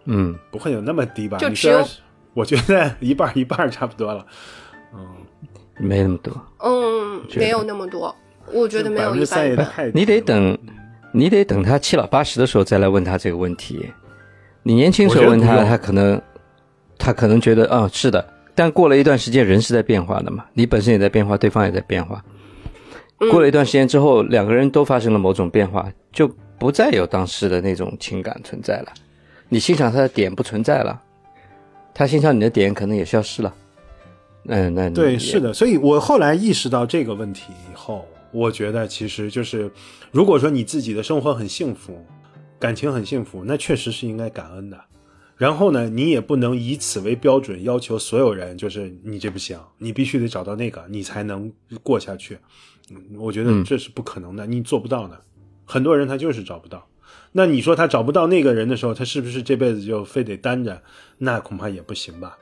[SPEAKER 4] 嗯，
[SPEAKER 1] 不会有那么低吧？
[SPEAKER 2] 就只有，
[SPEAKER 1] 我觉得一半一半差不多了。嗯，
[SPEAKER 4] 没那么多。
[SPEAKER 2] 嗯，没有那么多，我觉得没有一半一半。
[SPEAKER 4] 你得等，你得等他七老八十的时候再来问他这个问题。你年轻时候问他，他可能，他可能觉得，啊，是的。但过了一段时间，人是在变化的嘛？你本身也在变化，对方也在变化。过了一段时间之后，两个人都发生了某种变化，就不再有当时的那种情感存在了。你欣赏他的点不存在了，他欣赏你的点可能也消失了。嗯，那
[SPEAKER 1] 对，是的。所以我后来意识到这个问题以后，我觉得其实就是，如果说你自己的生活很幸福，感情很幸福，那确实是应该感恩的。然后呢，你也不能以此为标准要求所有人，就是你这不行，你必须得找到那个，你才能过下去。嗯，我觉得这是不可能的，你做不到的。很多人他就是找不到。那你说他找不到那个人的时候，他是不是这辈子就非得单着？那恐怕也不行吧。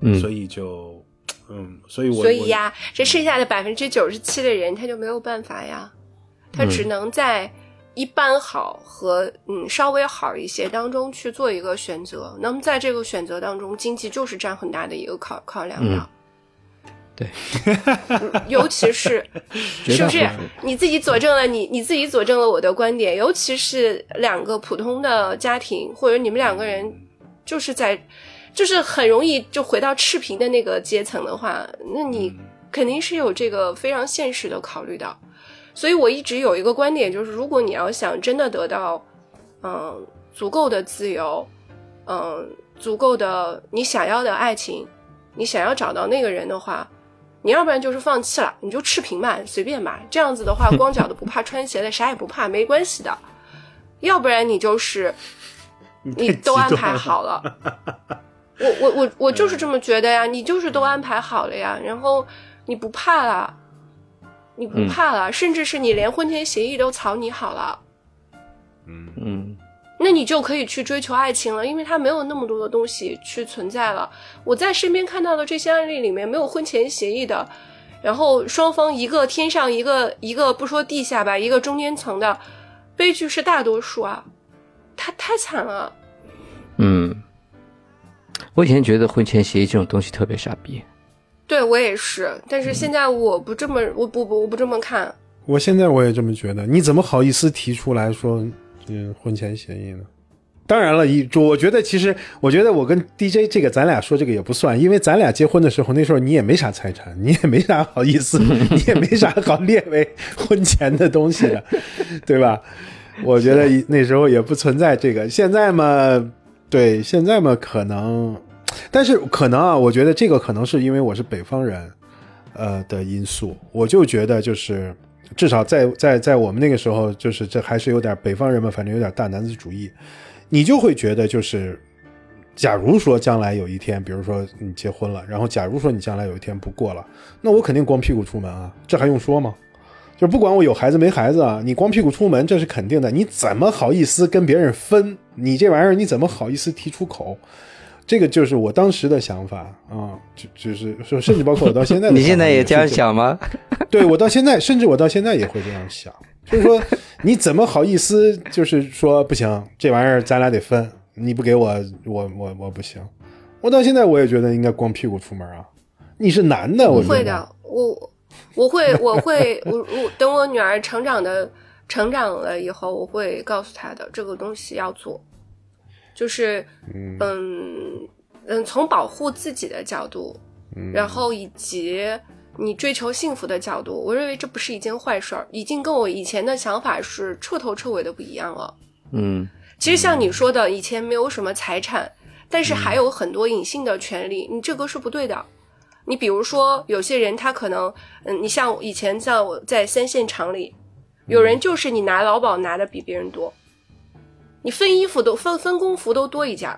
[SPEAKER 4] 嗯，
[SPEAKER 1] 所以就，嗯，所以我
[SPEAKER 2] 所以呀，这剩下的百分之九十七的人他就没有办法呀，他只能在。一般好和嗯稍微好一些当中去做一个选择，那么在这个选择当中，经济就是占很大的一个考考量的。
[SPEAKER 4] 对，
[SPEAKER 2] 尤其是 [laughs] 是不是你自己佐证了你你自己佐证了我的观点？尤其是两个普通的家庭，或者你们两个人就是在就是很容易就回到赤贫的那个阶层的话，那你肯定是有这个非常现实的考虑的。所以我一直有一个观点，就是如果你要想真的得到，嗯，足够的自由，嗯，足够的你想要的爱情，你想要找到那个人的话，你要不然就是放弃了，你就赤贫吧，随便吧。这样子的话，光脚的不怕穿鞋的，啥也不怕，没关系的。要不然你就是你都安排好了。我我我我就是这么觉得呀，你就是都安排好了呀，然后你不怕了。你不怕了，甚至是你连婚前协议都草拟好了，
[SPEAKER 1] 嗯
[SPEAKER 4] 嗯，
[SPEAKER 2] 那你就可以去追求爱情了，因为它没有那么多的东西去存在了。我在身边看到的这些案例里面，没有婚前协议的，然后双方一个天上一个一个不说地下吧，一个中间层的悲剧是大多数啊，他太惨了。
[SPEAKER 4] 嗯，我以前觉得婚前协议这种东西特别傻逼。
[SPEAKER 2] 对我也是，但是现在我不这么，我不不我不这么看。
[SPEAKER 1] 我现在我也这么觉得，你怎么好意思提出来说，嗯，婚前协议呢？当然了，一我觉得其实，我觉得我跟 DJ 这个，咱俩说这个也不算，因为咱俩结婚的时候，那时候你也没啥财产，你也没啥好意思，[laughs] 你也没啥好列为婚前的东西的，对吧？我觉得那时候也不存在这个。现在嘛，对，现在嘛，可能。但是可能啊，我觉得这个可能是因为我是北方人，呃的因素，我就觉得就是至少在在在我们那个时候，就是这还是有点北方人们，反正有点大男子主义，你就会觉得就是，假如说将来有一天，比如说你结婚了，然后假如说你将来有一天不过了，那我肯定光屁股出门啊，这还用说吗？就不管我有孩子没孩子啊，你光屁股出门这是肯定的，你怎么好意思跟别人分？你这玩意儿你怎么好意思提出口？这个就是我当时的想法啊，就就是说，甚至包括我到现在，[laughs]
[SPEAKER 4] 你现在
[SPEAKER 1] 也
[SPEAKER 4] 这样想吗？[laughs]
[SPEAKER 1] 对我到现在，甚至我到现在也会这样想，就是说，你怎么好意思？就是说不行，这玩意儿咱俩得分，你不给我，我我我不行。我到现在我也觉得应该光屁股出门啊。你是男的，我
[SPEAKER 2] 会的，我我会我会我我等我女儿成长的成长了以后，我会告诉她的这个东西要做。就是，嗯嗯，从保护自己的角度，然后以及你追求幸福的角度，我认为这不是一件坏事儿，已经跟我以前的想法是彻头彻尾的不一样了。
[SPEAKER 4] 嗯，
[SPEAKER 2] 其实像你说的，以前没有什么财产，但是还有很多隐性的权利，你这个是不对的。你比如说，有些人他可能，嗯，你像以前像我在三线厂里，有人就是你拿劳保拿的比别人多。你分衣服都分分工服都多一件，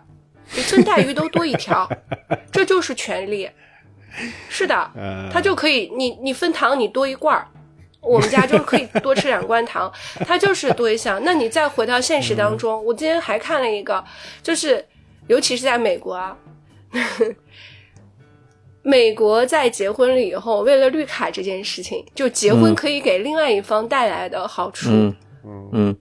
[SPEAKER 2] 你分带鱼都多一条，[laughs] 这就是权利。是的，[laughs] 他就可以，你你分糖你多一罐儿，我们家就可以 [laughs] 多吃两罐糖，他就是多一项。那你再回到现实当中，我今天还看了一个，就是尤其是在美国啊，美国在结婚了以后，为了绿卡这件事情，就结婚可以给另外一方带来的好处。
[SPEAKER 4] 嗯，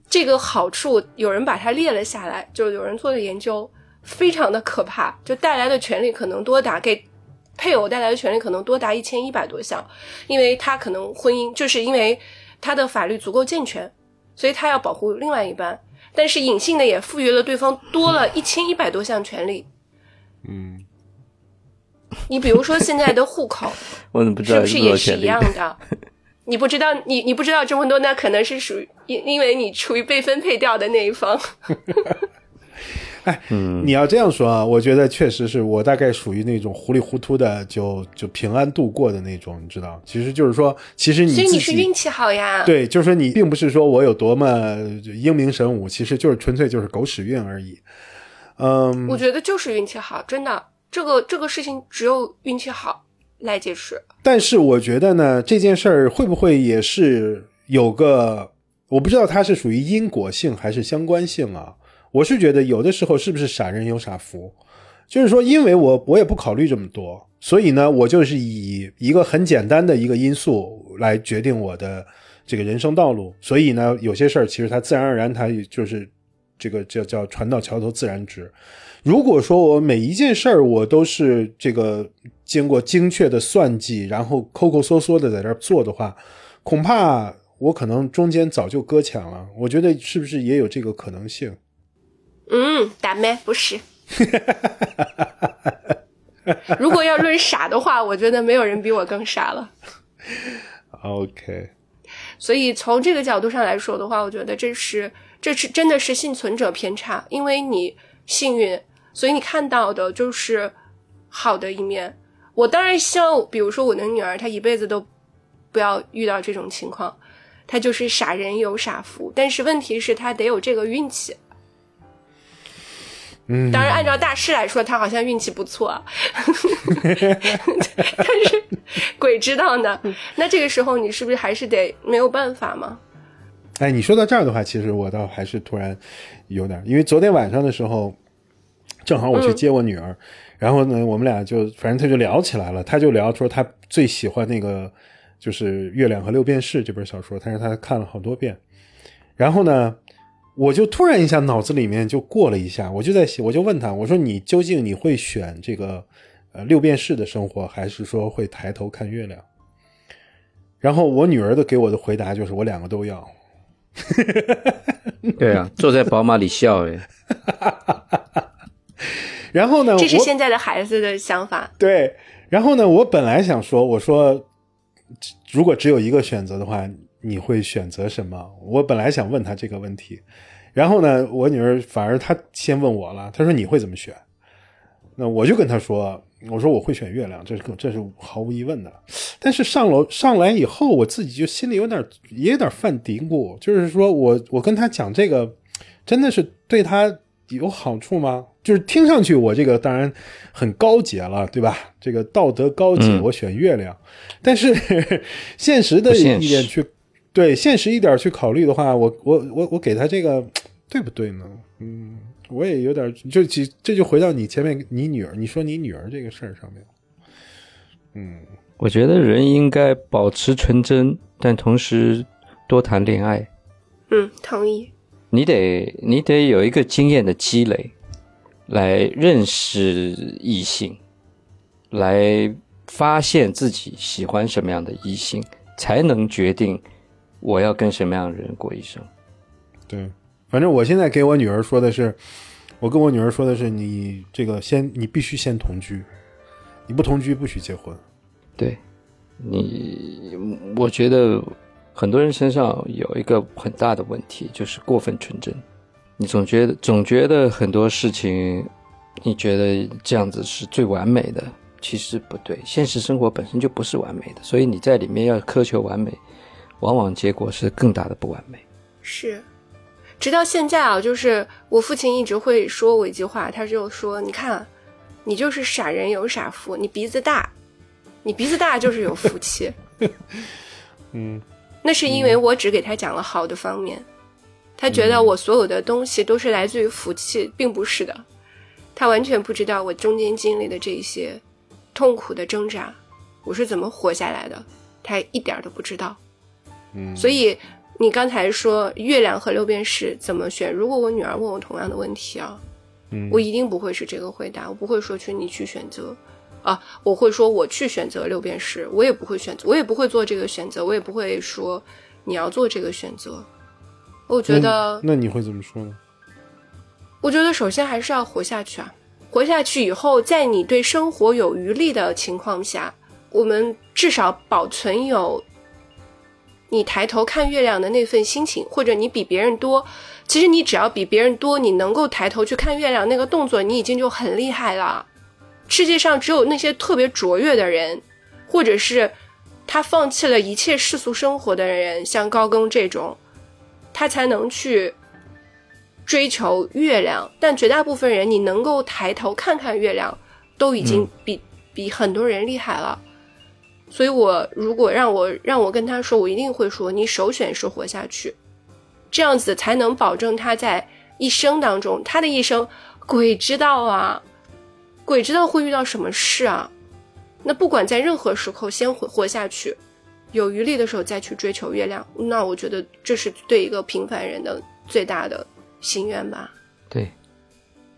[SPEAKER 2] 这个好处有人把它列了下来，就有人做了研究，非常的可怕，就带来的权利可能多达给配偶带来的权利可能多达一千一百多项，因为他可能婚姻就是因为他的法律足够健全，所以他要保护另外一半，但是隐性的也赋予了对方多了一千一百多项权利。
[SPEAKER 1] 嗯，
[SPEAKER 2] 你比如说现在的户口，[laughs]
[SPEAKER 4] 我怎么不知道
[SPEAKER 2] 是不是也是一样的？你不知道，你你不知道这么多，那可能是属于因因为你处于被分配掉的那一方。[laughs]
[SPEAKER 1] 哎，你要这样说啊，我觉得确实是我大概属于那种糊里糊涂的就就平安度过的那种，你知道？其实就是说，其实你
[SPEAKER 2] 所以你是运气好呀。
[SPEAKER 1] 对，就是说你并不是说我有多么英明神武，其实就是纯粹就是狗屎运而已。嗯，
[SPEAKER 2] 我觉得就是运气好，真的，这个这个事情只有运气好。来解释，
[SPEAKER 1] 但是我觉得呢，这件事儿会不会也是有个，我不知道它是属于因果性还是相关性啊？我是觉得有的时候是不是傻人有傻福，就是说，因为我我也不考虑这么多，所以呢，我就是以一个很简单的一个因素来决定我的这个人生道路，所以呢，有些事儿其实它自然而然它就是这个叫叫船到桥头自然直。如果说我每一件事儿我都是这个。经过精确的算计，然后抠抠缩缩的在这做的话，恐怕我可能中间早就搁浅了。我觉得是不是也有这个可能性？
[SPEAKER 2] 嗯，大妹不是。[laughs] 如果要论傻的话，我觉得没有人比我更傻了。
[SPEAKER 1] OK，
[SPEAKER 2] 所以从这个角度上来说的话，我觉得这是这是真的是幸存者偏差，因为你幸运，所以你看到的就是好的一面。我当然希望，比如说我的女儿，她一辈子都不要遇到这种情况，她就是傻人有傻福。但是问题是，她得有这个运气。
[SPEAKER 1] 嗯，
[SPEAKER 2] 当然，按照大师来说，她好像运气不错，啊 [laughs] 但是鬼知道呢。那这个时候，你是不是还是得没有办法嘛？
[SPEAKER 1] 哎，你说到这儿的话，其实我倒还是突然有点，因为昨天晚上的时候，正好我去接我女儿，然后呢，我们俩就反正他就聊起来了，他就聊说他最喜欢那个就是《月亮和六便士》这本小说，但是他看了好多遍，然后呢。我就突然一下脑子里面就过了一下，我就在想，我就问他，我说你究竟你会选这个呃六便士的生活，还是说会抬头看月亮？然后我女儿的给我的回答就是我两个都要。[laughs]
[SPEAKER 4] 对啊，坐在宝马里笑哎。[laughs]
[SPEAKER 1] 然后呢，
[SPEAKER 2] 这是现在的孩子的想法。
[SPEAKER 1] 对，然后呢，我本来想说，我说如果只有一个选择的话，你会选择什么？我本来想问他这个问题，然后呢，我女儿反而她先问我了，她说你会怎么选？那我就跟她说，我说我会选月亮，这是这是毫无疑问的。但是上楼上来以后，我自己就心里有点也有点犯嘀咕，就是说我我跟他讲这个，真的是对他有好处吗？就是听上去我这个当然很高洁了，对吧？这个道德高洁，
[SPEAKER 4] 嗯
[SPEAKER 1] 我选月亮。但是 [laughs] 现实的
[SPEAKER 4] 现实
[SPEAKER 1] 一点去，对现实一点去考虑的话，我我我我给他这个对不对呢？嗯，我也有点就其这就回到你前面你女儿，你说你女儿这个事儿上面，嗯
[SPEAKER 4] 我觉得人应该保持纯真，但同时多谈恋爱。
[SPEAKER 2] 嗯，同意。
[SPEAKER 4] 你得你得有一个经验的积累，来认识异性，来发现自己喜欢什么样的异性，才能决定我要跟什么样的人过一生。
[SPEAKER 1] 对，反正我现在给我女儿说的是，我跟我女儿说的是，你这个先你必须先同居，你不同居不许结婚。
[SPEAKER 4] 对你，我觉得很多人身上有一个很大的问题，就是过分纯真。你总觉得总觉得很多事情，你觉得这样子是最完美的，其实不对。现实生活本身就不是完美的，所以你在里面要苛求完美，往往结果是更大的不完美。
[SPEAKER 2] 是，直到现在啊，就是我父亲一直会说我一句话，他就说：“你看，你就是傻人有傻福，你鼻子大，你鼻子大就是有福气。[laughs] ”
[SPEAKER 1] 嗯，
[SPEAKER 2] 那是因为我只给他讲了好的方面，他觉得我所有的东西都是来自于福气，并不是的。他完全不知道我中间经历的这些痛苦的挣扎，我是怎么活下来的，他一点儿都不知道。
[SPEAKER 1] 嗯
[SPEAKER 2] 所以你刚才说月亮和六便士怎么选？如果我女儿问我同样的问题啊，
[SPEAKER 1] 嗯
[SPEAKER 2] 我一定不会是这个回答，我不会说去你去选择，啊，我会说我去选择六便士，我也不会选择，我也不会做这个选择，我也不会说你要做这个选择。我觉得，
[SPEAKER 1] 那你会怎么说呢？
[SPEAKER 2] 我觉得首先还是要活下去啊，活下去以后，在你对生活有余力的情况下，我们至少保存有你抬头看月亮的那份心情，或者你比别人多。其实你只要比别人多，你能够抬头去看月亮那个动作，你已经就很厉害了。世界上只有那些特别卓越的人，或者是他放弃了一切世俗生活的人，像高更这种，他才能去追求月亮。但绝大部分人，你能够抬头看看月亮，都已经比、比很多人厉害了。所以我如果让我让我跟他说，我一定会说，你首选是活下去，这样子才能保证他在一生当中，他的一生鬼知道啊，鬼知道会遇到什么事啊。那不管在任何时候，先活活下去，有余力的时候再去追求月亮。那我觉得这是对一个平凡人的最大的心愿吧。
[SPEAKER 4] 对，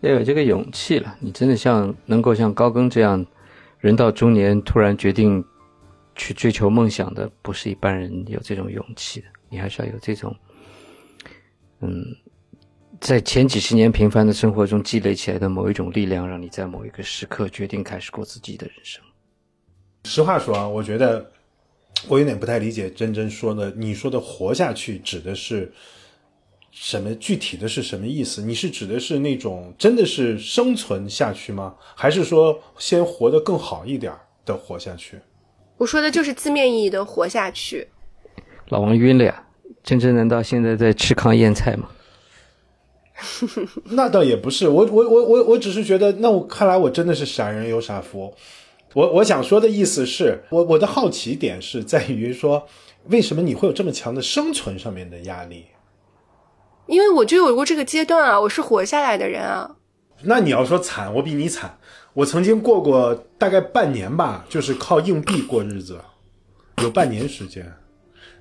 [SPEAKER 4] 要有这个勇气了。你真的像能够像高更这样，人到中年突然决定去追求梦想的，不是一般人有这种勇气的。你还是要有这种，嗯，在前几十年平凡的生活中积累起来的某一种力量，让你在某一个时刻决定开始过自己的人生。
[SPEAKER 1] 实话说啊，我觉得我有点不太理解真真说的，你说的活下去指的是什么？具体的是什么意思？你是指的是那种真的是生存下去吗？还是说先活得更好一点的活下去？
[SPEAKER 2] 我说的就是字面意义的活下去。
[SPEAKER 4] 老王晕了呀！真真难道现在在吃糠咽菜吗？
[SPEAKER 1] 那倒也不是，我我我我我只是觉得，那我看来我真的是傻人有傻福。我我想说的意思是我我的好奇点是在于说，为什么你会有这么强的生存上面的压力？
[SPEAKER 2] 因为我就有过这个阶段啊，我是活下来的人啊。
[SPEAKER 1] 那你要说惨，我比你惨。我曾经过过大概半年吧，就是靠硬币过日子，有半年时间。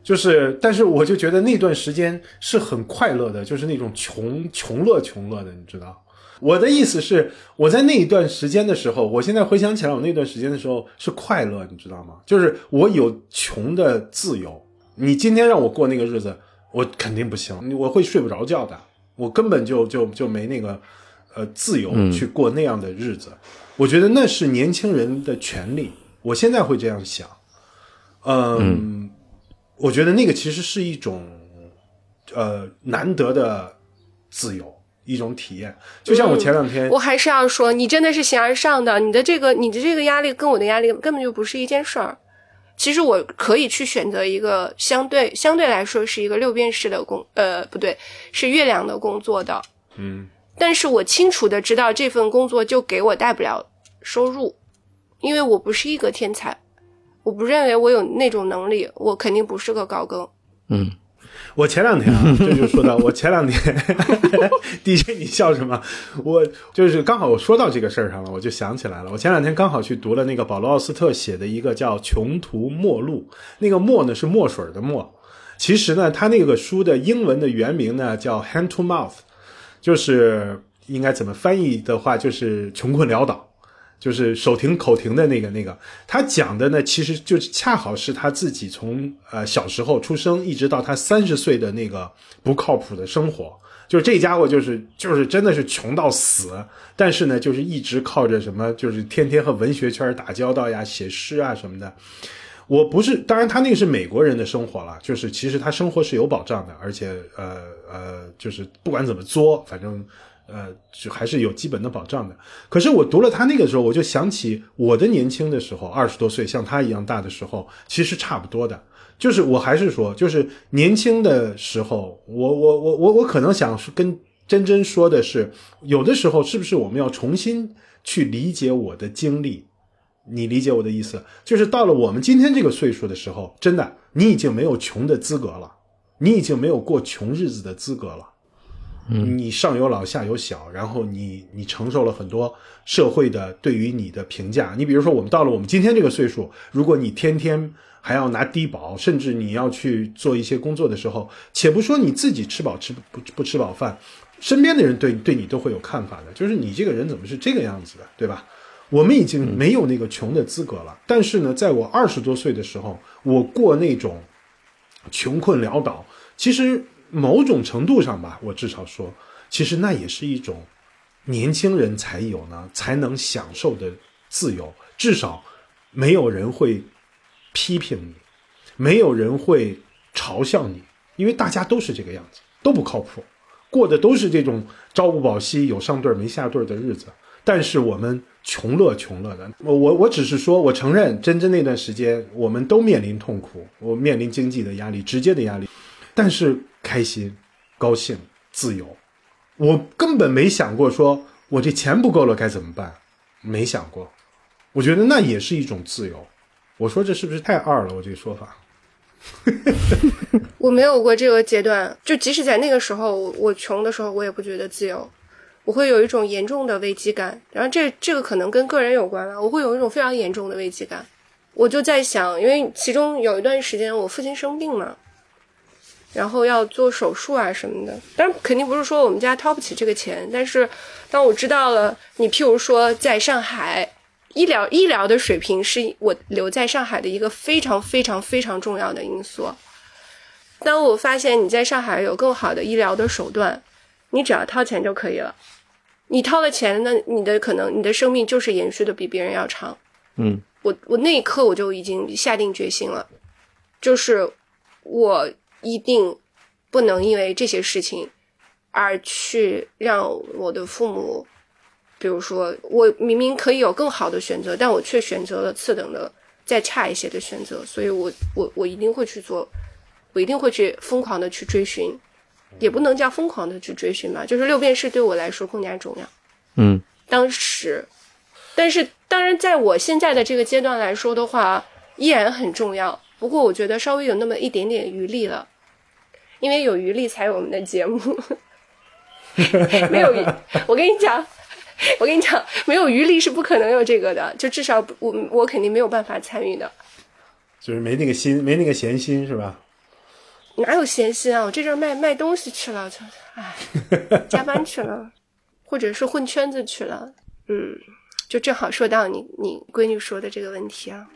[SPEAKER 1] 就是，但是我就觉得那段时间是很快乐的，就是那种穷穷乐穷乐的，你知道。我的意思是，我在那一段时间的时候，我现在回想起来，我那段时间的时候是快乐，你知道吗？就是我有穷的自由。你今天让我过那个日子，我肯定不行，我会睡不着觉的。我根本就就就没那个，呃，自由去过那样的日子。我觉得那是年轻人的权利。我现在会这样想，嗯。我觉得那个其实是一种，呃，难得的自由，一种体验。就像我前两天，
[SPEAKER 2] 我还是要说，你真的是形而上的，你的这个，你的这个压力跟我的压力根本就不是一件事儿。其实我可以去选择一个相对相对来说是一个六便士的工，呃，不对，是月亮的工作的。
[SPEAKER 1] 嗯，
[SPEAKER 2] 但是我清楚的知道这份工作就给我带不了收入，因为我不是一个天才。我不认为我有那种能力，我肯定不是个高更。
[SPEAKER 4] 嗯，
[SPEAKER 1] 我前两天啊，[laughs] 这就说到我前两天，[laughs] DJ 你笑什么？我就是刚好我说到这个事儿上了，我就想起来了。我前两天刚好去读了那个保罗奥斯特写的一个叫《穷途末路》，那个末呢是墨水的墨。其实呢，他那个书的英文的原名呢叫《Hand to Mouth》，就是应该怎么翻译的话，就是穷困潦倒。就是手停口停的那个那个，他讲的呢，其实就恰好是他自己从呃小时候出生，一直到他三十岁的那个不靠谱的生活。就是这家伙，就是就是真的是穷到死，但是呢，就是一直靠着什么，就是天天和文学圈打交道呀，写诗啊什么的。我不是，当然他那个是美国人的生活了，就是其实他生活是有保障的，而且呃呃，就是不管怎么作，反正。呃，就还是有基本的保障的。可是我读了他那个时候，我就想起我的年轻的时候，二十多岁，像他一样大的时候，其实差不多的。就是我还是说，就是年轻的时候，我我我我我可能想跟真真说的是，有的时候是不是我们要重新去理解我的经历？你理解我的意思？就是到了我们今天这个岁数的时候，真的，你已经没有穷的资格了，你已经没有过穷日子的资格了。你上有老下有小，然后你你承受了很多社会的对于你的评价。你比如说，我们到了我们今天这个岁数，如果你天天还要拿低保，甚至你要去做一些工作的时候，且不说你自己吃饱吃不不吃饱饭，身边的人对对你都会有看法的，就是你这个人怎么是这个样子的，对吧？我们已经没有那个穷的资格了。但是呢，在我二十多岁的时候，我过那种穷困潦倒，其实。某种程度上吧，我至少说，其实那也是一种年轻人才有呢，才能享受的自由。至少没有人会批评你，没有人会嘲笑你，因为大家都是这个样子，都不靠谱，过的都是这种朝不保夕、有上顿没下顿的日子。但是我们穷乐穷乐的，我我我只是说，我承认，真真那段时间，我们都面临痛苦，我面临经济的压力，直接的压力。但是开心、高兴、自由，我根本没想过说我这钱不够了该怎么办，没想过。我觉得那也是一种自由。我说这是不是太二了？我这个说法。[laughs]
[SPEAKER 2] 我没有过这个阶段，就即使在那个时候，我穷的时候，我也不觉得自由，我会有一种严重的危机感。然后这这个可能跟个人有关了，我会有一种非常严重的危机感。我就在想，因为其中有一段时间我父亲生病了。然后要做手术啊什么的，当然肯定不是说我们家掏不起这个钱。但是当我知道了，你譬如说在上海，医疗医疗的水平是我留在上海的一个非常非常非常重要的因素。当我发现你在上海有更好的医疗的手段，你只要掏钱就可以了。你掏了钱，那你的可能你的生命就是延续的比别人要长。
[SPEAKER 4] 嗯
[SPEAKER 2] 我我那一刻我就已经下定决心了，就是我一定不能因为这些事情而去让我的父母，比如说我明明可以有更好的选择，但我却选择了次等的再差一些的选择，所以我我我一定会去做，我一定会去疯狂的去追寻，也不能叫疯狂的去追寻吧，就是六便士对我来说更加重要。
[SPEAKER 4] 嗯
[SPEAKER 2] 当时，但是当然，在我现在的这个阶段来说的话，依然很重要。不过我觉得稍微有那么一点点余力了，因为有余力才有我们的节目。没有余，我跟你讲，我跟你讲，没有余力是不可能有这个的，就至少我我肯定没有办法参与的。
[SPEAKER 1] 就是没那个心，没那个闲心，是吧？
[SPEAKER 2] 哪有闲心啊？我这阵儿卖卖东西去了，就唉，加班去了，或者是混圈子去了，嗯，就正好说到你你闺女说的这个问题啊，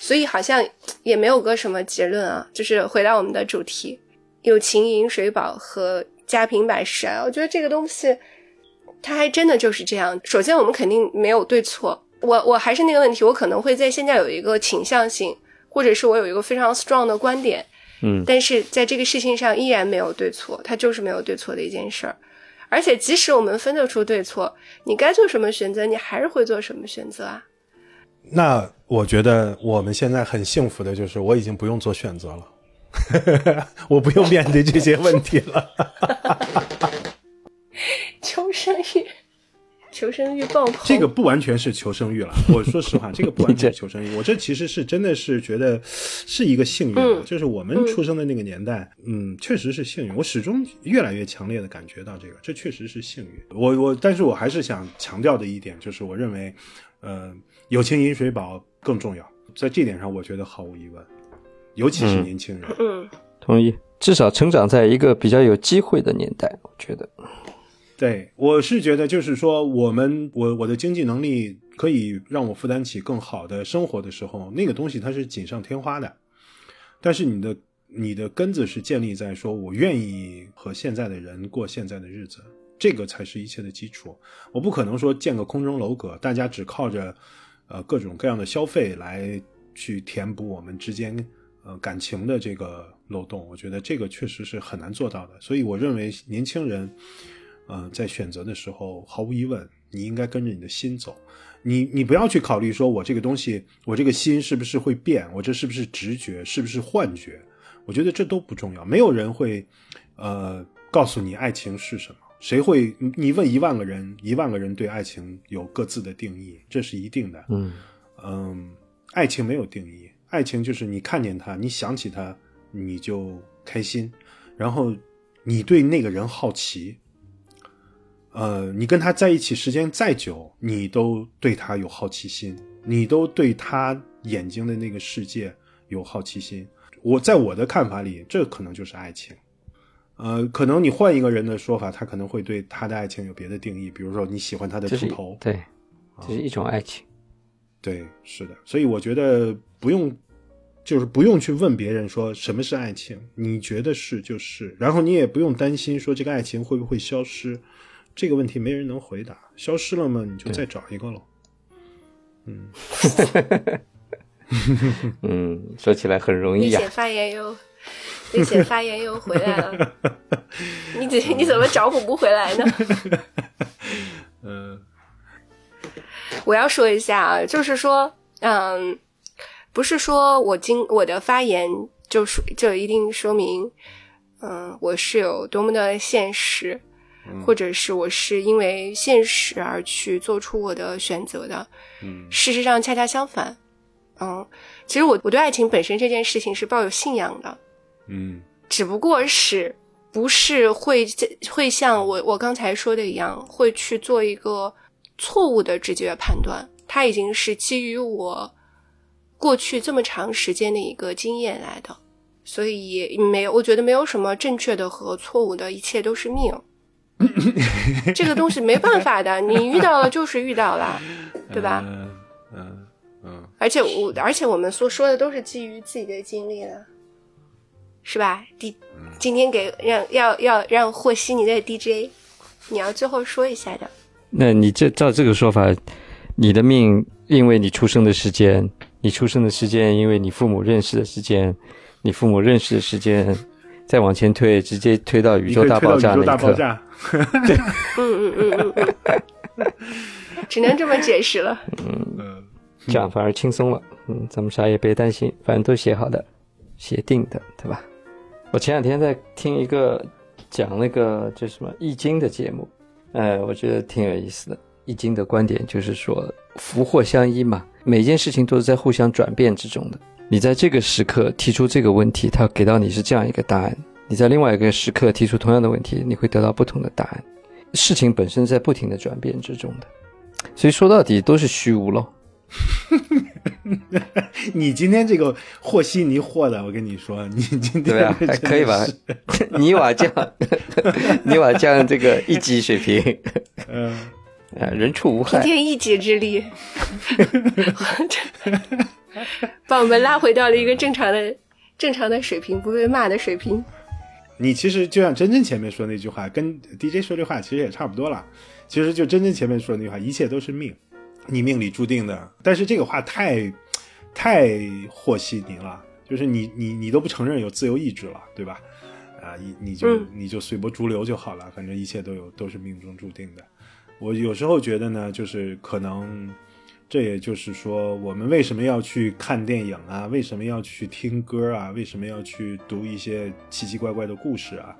[SPEAKER 2] 所以好像也没有个什么结论啊，就是回到我们的主题，有情饮水饱和家贫百事哀，我觉得这个东西它还真的就是这样。首先，我们肯定没有对错，我我还是那个问题，我可能会在现在有一个倾向性，或者是我有一个非常 strong 的观点。
[SPEAKER 4] 嗯
[SPEAKER 2] 但是在这个事情上依然没有对错，它就是没有对错的一件事儿。而且即使我们分得出对错，你该做什么选择，你还是会做什么选择啊？
[SPEAKER 1] 那我觉得我们现在很幸福的就是，我已经不用做选择了，[laughs] 我不用面对这些问题了。[laughs]
[SPEAKER 2] 求生欲，求生欲爆棚。
[SPEAKER 1] 这个不完全是求生欲了，[laughs] 我说实话，这个不完全是求生欲。我这其实是真的是觉得是一个幸运就是我们出生的那个年代，嗯，确实是幸运。我始终越来越强烈的感觉到这个，这确实是幸运。我我，但是我还是想强调的一点就是，我认为，呃，有情饮水饱更重要，在这点上，我觉得毫无疑问，尤其是
[SPEAKER 4] 嗯
[SPEAKER 1] 年轻人。
[SPEAKER 2] 嗯，
[SPEAKER 4] 同意。至少成长在一个比较有机会的年代，我觉得。
[SPEAKER 1] 对，我是觉得就是说，我们我我的经济能力可以让我负担起更好的生活的时候，那个东西它是锦上添花的。但是你的你的根子是建立在说我愿意和现在的人过现在的日子，这个才是一切的基础。我不可能说建个空中楼阁，大家只靠着呃各种各样的消费来去填补我们之间呃感情的这个漏洞。我觉得这个确实是很难做到的。所以我认为年轻人。呃，在选择的时候，毫无疑问，你应该跟着你的心走。你你不要去考虑说我这个东西，我这个心是不是会变，我这是不是直觉，是不是幻觉？我觉得这都不重要。没有人会，呃，告诉你爱情是什么。谁会？你问一万个人，一万个人对爱情有各自的定义，这是一定的。
[SPEAKER 4] 嗯
[SPEAKER 1] 嗯，爱情没有定义，爱情就是你看见他，你想起他，你就开心，然后你对那个人好奇。呃，你跟他在一起时间再久，你都对他有好奇心，你都对他眼睛的那个世界有好奇心。我在我的看法里，这可能就是爱情。呃，可能你换一个人的说法，他可能会对他的爱情有别的定义，比如说你喜欢他的秃头，
[SPEAKER 4] 对，这是一种爱情。
[SPEAKER 1] 对，是的，所以我觉得不用，就是不用去问别人说什么是爱情，你觉得是就是，然后你也不用担心说这个爱情会不会消失，这个问题没人能回答。消失了嘛，你就再找一个喽。
[SPEAKER 4] 嗯，嗯说起来很容易呀、
[SPEAKER 2] 危险发言又，危险发言又回来了。[laughs] 你怎你怎么找补不回来呢？[laughs]
[SPEAKER 1] 嗯、
[SPEAKER 2] 我要说一下啊，就是说，嗯，不是说我今我的发言就说就一定说明，嗯，我是有多么的现实，或者是我是因为现实而去做出我的选择的。
[SPEAKER 1] 嗯
[SPEAKER 2] 事实上恰恰相反，嗯，其实我我对爱情本身这件事情是抱有信仰的，
[SPEAKER 1] 嗯
[SPEAKER 2] 只不过是不是会会像我我刚才说的一样，会去做一个错误的直觉判断。它已经是基于我过去这么长时间的一个经验来的，所以没有，我觉得没有什么正确的和错误的，一切都是命。这个东西没办法的，你遇到了就是遇到了，对吧？
[SPEAKER 1] 嗯嗯嗯
[SPEAKER 2] 而且我而且我们所说的都是基于自己的经历了。是吧？D 今天给让要要让和稀泥的 DJ，你要最后说一下的。
[SPEAKER 4] 那你这照这个说法，你的命因为你出生的时间，你出生的时间因为你父母认识的时间，你父母认识的时间，再往前推，直接推到宇宙大爆炸那一刻。
[SPEAKER 2] 嗯嗯嗯嗯嗯，只能这么解释了。
[SPEAKER 1] 嗯，
[SPEAKER 4] 这样反而轻松了。嗯，咱们啥也别担心，反正都写好的，写定的，对吧？我前两天在听一个讲那个就什么《易经》的节目，哎，我觉得挺有意思的。《易经》的观点就是说，福祸相依嘛，每件事情都是在互相转变之中的。你在这个时刻提出这个问题，他给到你是这样一个答案；你在另外一个时刻提出同样的问题，你会得到不同的答案。事情本身在不停的转变之中的，所以说到底都是虚无喽。[laughs]
[SPEAKER 1] 你今天这个和稀泥和的，我跟你说，[laughs] 你今天
[SPEAKER 4] 对啊，还可以吧？泥瓦匠，泥瓦匠这个一级水平，
[SPEAKER 1] 嗯，
[SPEAKER 4] 啊，人畜无害，
[SPEAKER 2] 凭借一己之力，[laughs] 把我们拉回到了一个正常的、正常的水平，不被骂的水平。
[SPEAKER 1] 你其实就像真真前面说那句话，跟 DJ 说这话其实也差不多了。其实就真真前面说那句话，一切都是命。你命里注定的，但是这个话太，太和稀泥了，就是你你你都不承认有自由意志了，对吧？啊，你你就你就随波逐流就好了，反正一切都有都是命中注定的。我有时候觉得呢，就是可能，这也就是说，我们为什么要去看电影啊？为什么要去听歌啊？为什么要去读一些奇奇怪怪的故事啊？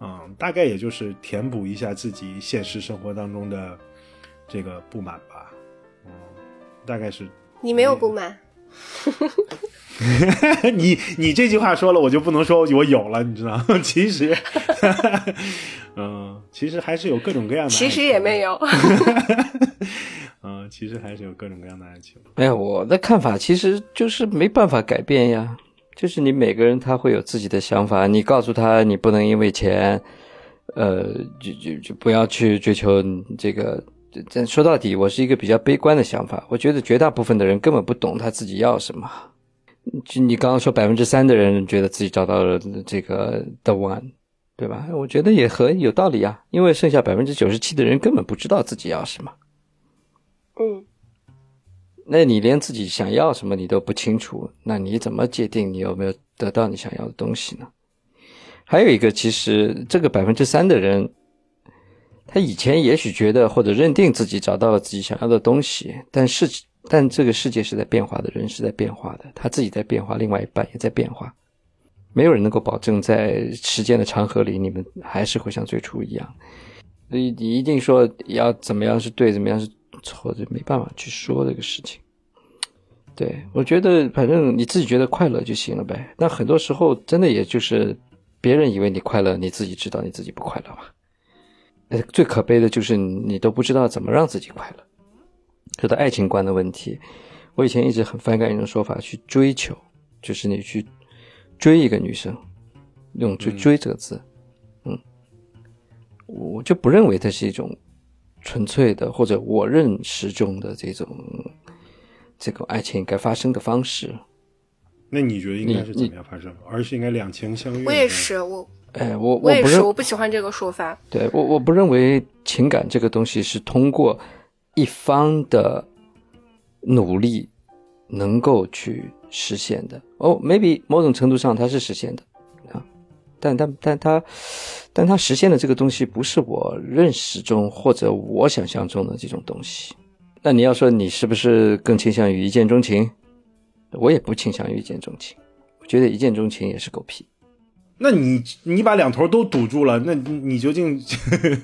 [SPEAKER 1] 嗯，大概也就是填补一下自己现实生活当中的这个不满吧。嗯大概是
[SPEAKER 2] 你没有不满，[laughs] [laughs]
[SPEAKER 1] 你你这句话说了，我就不能说我有了，你知道？[laughs] 其实，[laughs] 嗯，其实还是有各种各样的，
[SPEAKER 2] 其实也没有，
[SPEAKER 1] 嗯，其实还是有各种各样的爱情。
[SPEAKER 4] 哎呀，我的看法其实就是没办法改变呀，就是你每个人他会有自己的想法，你告诉他你不能因为钱，呃，就就就不要去追求这个。这说到底，我是一个比较悲观的想法。我觉得绝大部分的人根本不懂他自己要什么。就你刚刚说百分之三的人觉得自己找到了这个 the one，对吧？我觉得也很有道理啊。因为剩下百分之九十七的人根本不知道自己要什么。
[SPEAKER 2] 嗯，
[SPEAKER 4] 那你连自己想要什么你都不清楚，那你怎么界定你有没有得到你想要的东西呢？还有一个，其实这个百分之三的人。他以前也许觉得或者认定自己找到了自己想要的东西，但是但这个世界是在变化的，人是在变化的，他自己在变化，另外一半也在变化，没有人能够保证在时间的长河里你们还是会像最初一样。所以你一定说要怎么样是对，怎么样是错，就没办法去说这个事情。对我觉得反正你自己觉得快乐就行了呗。那很多时候真的也就是别人以为你快乐，你自己知道你自己不快乐嘛。最可悲的就是你都不知道怎么让自己快乐。说到爱情观的问题，我以前一直很反感一种说法，去追求，就是你去追一个女生，用“追”追这个字，嗯，我就不认为它是一种纯粹的或者我认识中的这种这个爱情应该发生的方式。
[SPEAKER 1] 那你觉得应该是怎么样发生？而是应该两情相悦？
[SPEAKER 2] 我也是，我。
[SPEAKER 4] 哎，我
[SPEAKER 2] 我也是，
[SPEAKER 4] 我
[SPEAKER 2] 不喜欢这个说法。
[SPEAKER 4] 对我，我不认为情感这个东西是通过一方的努力能够去实现的。哦，maybe 某种程度上它是实现的啊，但但但它但它实现的这个东西不是我认识中或者我想象中的这种东西。那你要说你是不是更倾向于一见钟情？我也不倾向于一见钟情，我觉得一见钟情也是狗屁。
[SPEAKER 1] 那你你把两头都堵住了，那你究竟？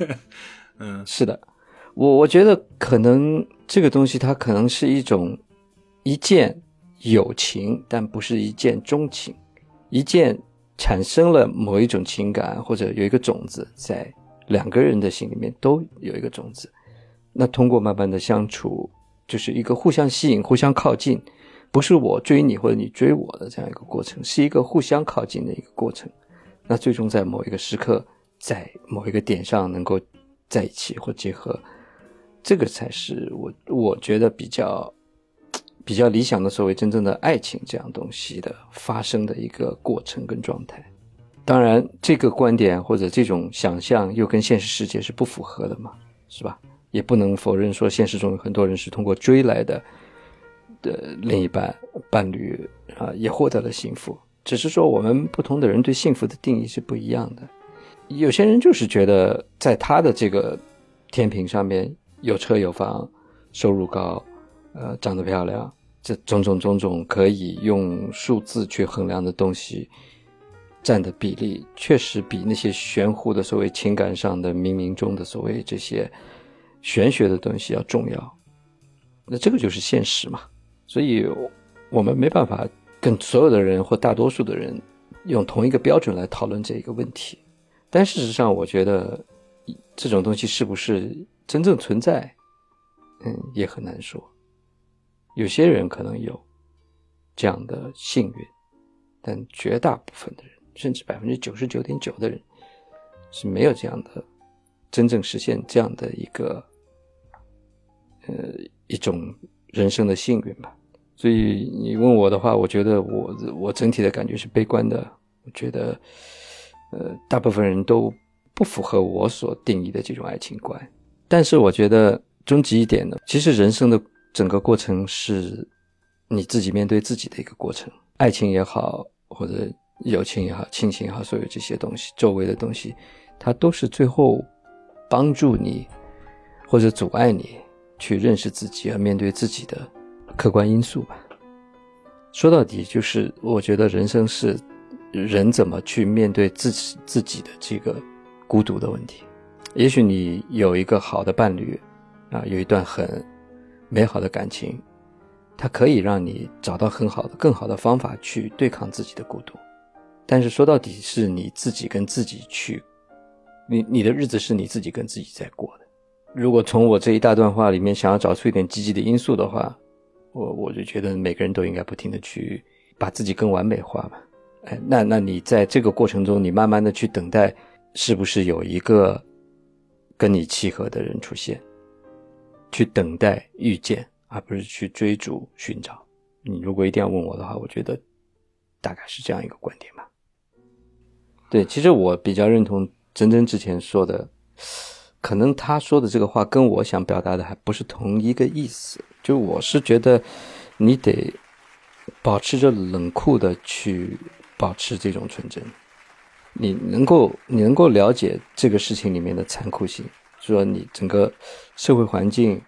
[SPEAKER 1] [laughs] 嗯，
[SPEAKER 4] 是的，我我觉得可能这个东西它可能是一种一见有情，但不是一见钟情。一见产生了某一种情感，或者有一个种子在两个人的心里面都有一个种子，那通过慢慢的相处，就是一个互相吸引、互相靠近，不是我追你或者你追我的这样一个过程，是一个互相靠近的一个过程。那最终在某一个时刻，在某一个点上能够在一起或结合，这个才是我我觉得比较比较理想的所谓真正的爱情这样东西的发生的一个过程跟状态。当然，这个观点或者这种想象又跟现实世界是不符合的嘛，是吧？也不能否认说现实中有很多人是通过追来的的另一半伴侣啊，也获得了幸福。只是说我们不同的人对幸福的定义是不一样的。有些人就是觉得在他的这个天平上面有车有房，收入高，呃，长得漂亮，这种种种种可以用数字去衡量的东西。占的比例确实比那些玄乎的所谓情感上的冥冥中的所谓这些玄学的东西要重要，那这个就是现实嘛。所以，我们没办法跟所有的人或大多数的人用同一个标准来讨论这一个问题。但事实上，我觉得这种东西是不是真正存在，嗯，也很难说。有些人可能有这样的幸运，但绝大部分的人。甚至百分之九十九点九的人是没有这样的真正实现这样的一个呃一种人生的幸运吧。所以你问我的话，我觉得我我整体的感觉是悲观的。我觉得呃大部分人都不符合我所定义的这种爱情观。但是我觉得终极一点呢，其实人生的整个过程是你自己面对自己的一个过程，爱情也好或者。友情也好，亲情也好，所有这些东西，周围的东西，它都是最后帮助你或者阻碍你去认识自己而面对自己的客观因素吧。说到底，就是我觉得人生是人怎么去面对自己自己的这个孤独的问题。也许你有一个好的伴侣啊，有一段很美好的感情，它可以让你找到很好的、更好的方法去对抗自己的孤独。但是说到底是你自己跟自己去，你你的日子是你自己跟自己在过的。如果从我这一大段话里面想要找出一点积极的因素的话，我我就觉得每个人都应该不停的去把自己更完美化吧。哎，那那你在这个过程中，你慢慢的去等待，是不是有一个跟你契合的人出现？去等待遇见，而不是去追逐寻找。你如果一定要问我的话，我觉得大概是这样一个观点吧。对，其实我比较认同真真之前说的，可能他说的这个话跟我想表达的还不是同一个意思。就我是觉得，你得保持着冷酷的去保持这种纯真，你能够你能够了解这个事情里面的残酷性，说你整个社会环境，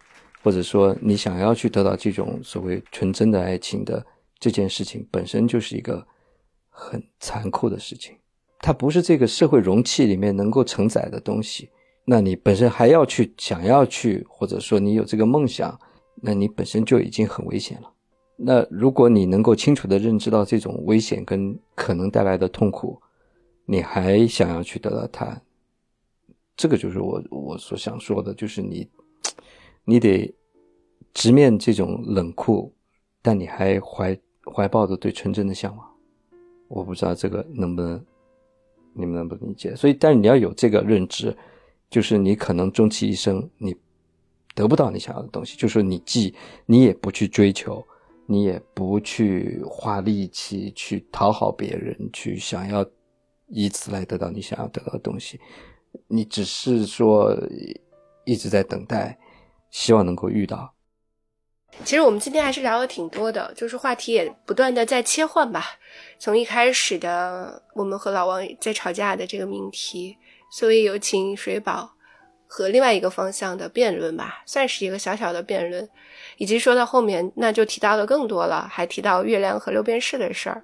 [SPEAKER 4] 或者说你想要去得到这种所谓纯真的爱情的这件事情，本身就是一个很残酷的事情。它不是这个社会容器里面能够承载的东西，那你本身还要去想要去，或者说你有这个梦想，那你本身就已经很危险了。那如果你能够清楚的认知到这种危险跟可能带来的痛苦，你还想要去得到它，这个就是我我所想说的，就是你，你得直面这种冷酷，但你还怀怀抱着对纯真的向往。我不知道这个能不能。你们能不能理解？所以，但是你要有这个认知，就是你可能终其一生，你得不到你想要的东西。就是你既你也不去追求，你也不去花力气去讨好别人，去想要以此来得到你想要得到的东西。你只是说一直在等待，希望能够遇到。
[SPEAKER 2] 其实我们今天还是聊了挺多的，就是话题也不断的在切换吧。从一开始的我们和老王在吵架的这个命题，所以有请水宝和另外一个方向的辩论吧，算是一个小小的辩论，以及说到后面那就提到了更多了，还提到月亮和六便士的事儿。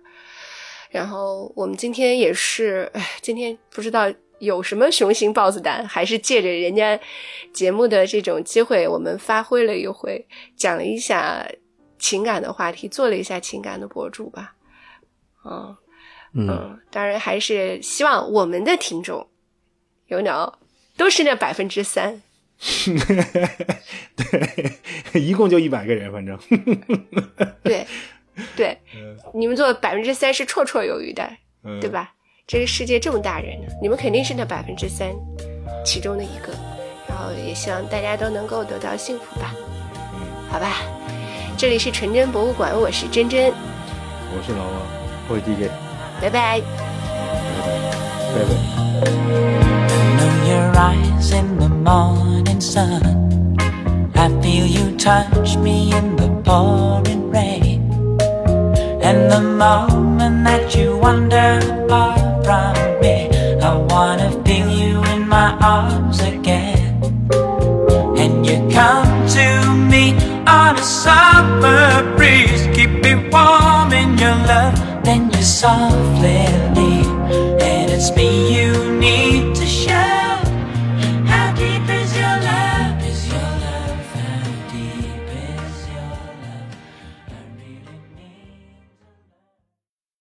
[SPEAKER 2] 然后我们今天也是，哎，今天不知道。有什么雄心豹子胆，还是借着人家节目的这种机会，我们发挥了一回，讲了一下情感的话题，做了一下情感的博主吧。嗯嗯，当然还是希望我们的听众有脑都是那百分之三。[laughs]
[SPEAKER 1] 对，一共就一百个人，反正。[laughs]
[SPEAKER 2] 对 [laughs] 对，你们做百分之三是绰绰有余的，对吧？这个世界这么大人呢，你们肯定是那百分之三其中的一个，然后也希望大家都能够得到幸福吧。好吧，这里是纯真博物馆，我是真真，
[SPEAKER 1] 我是老王，我是 DJ，
[SPEAKER 2] 拜拜。
[SPEAKER 5] I know your eyes in the morning sun. I feel you touch me in the pouring rain. And the moment that you wander far from me, I wanna feel you in my arms again. And you come to me on a summer breeze, keep me warm in your love. Then you softly leave, and it's me you need.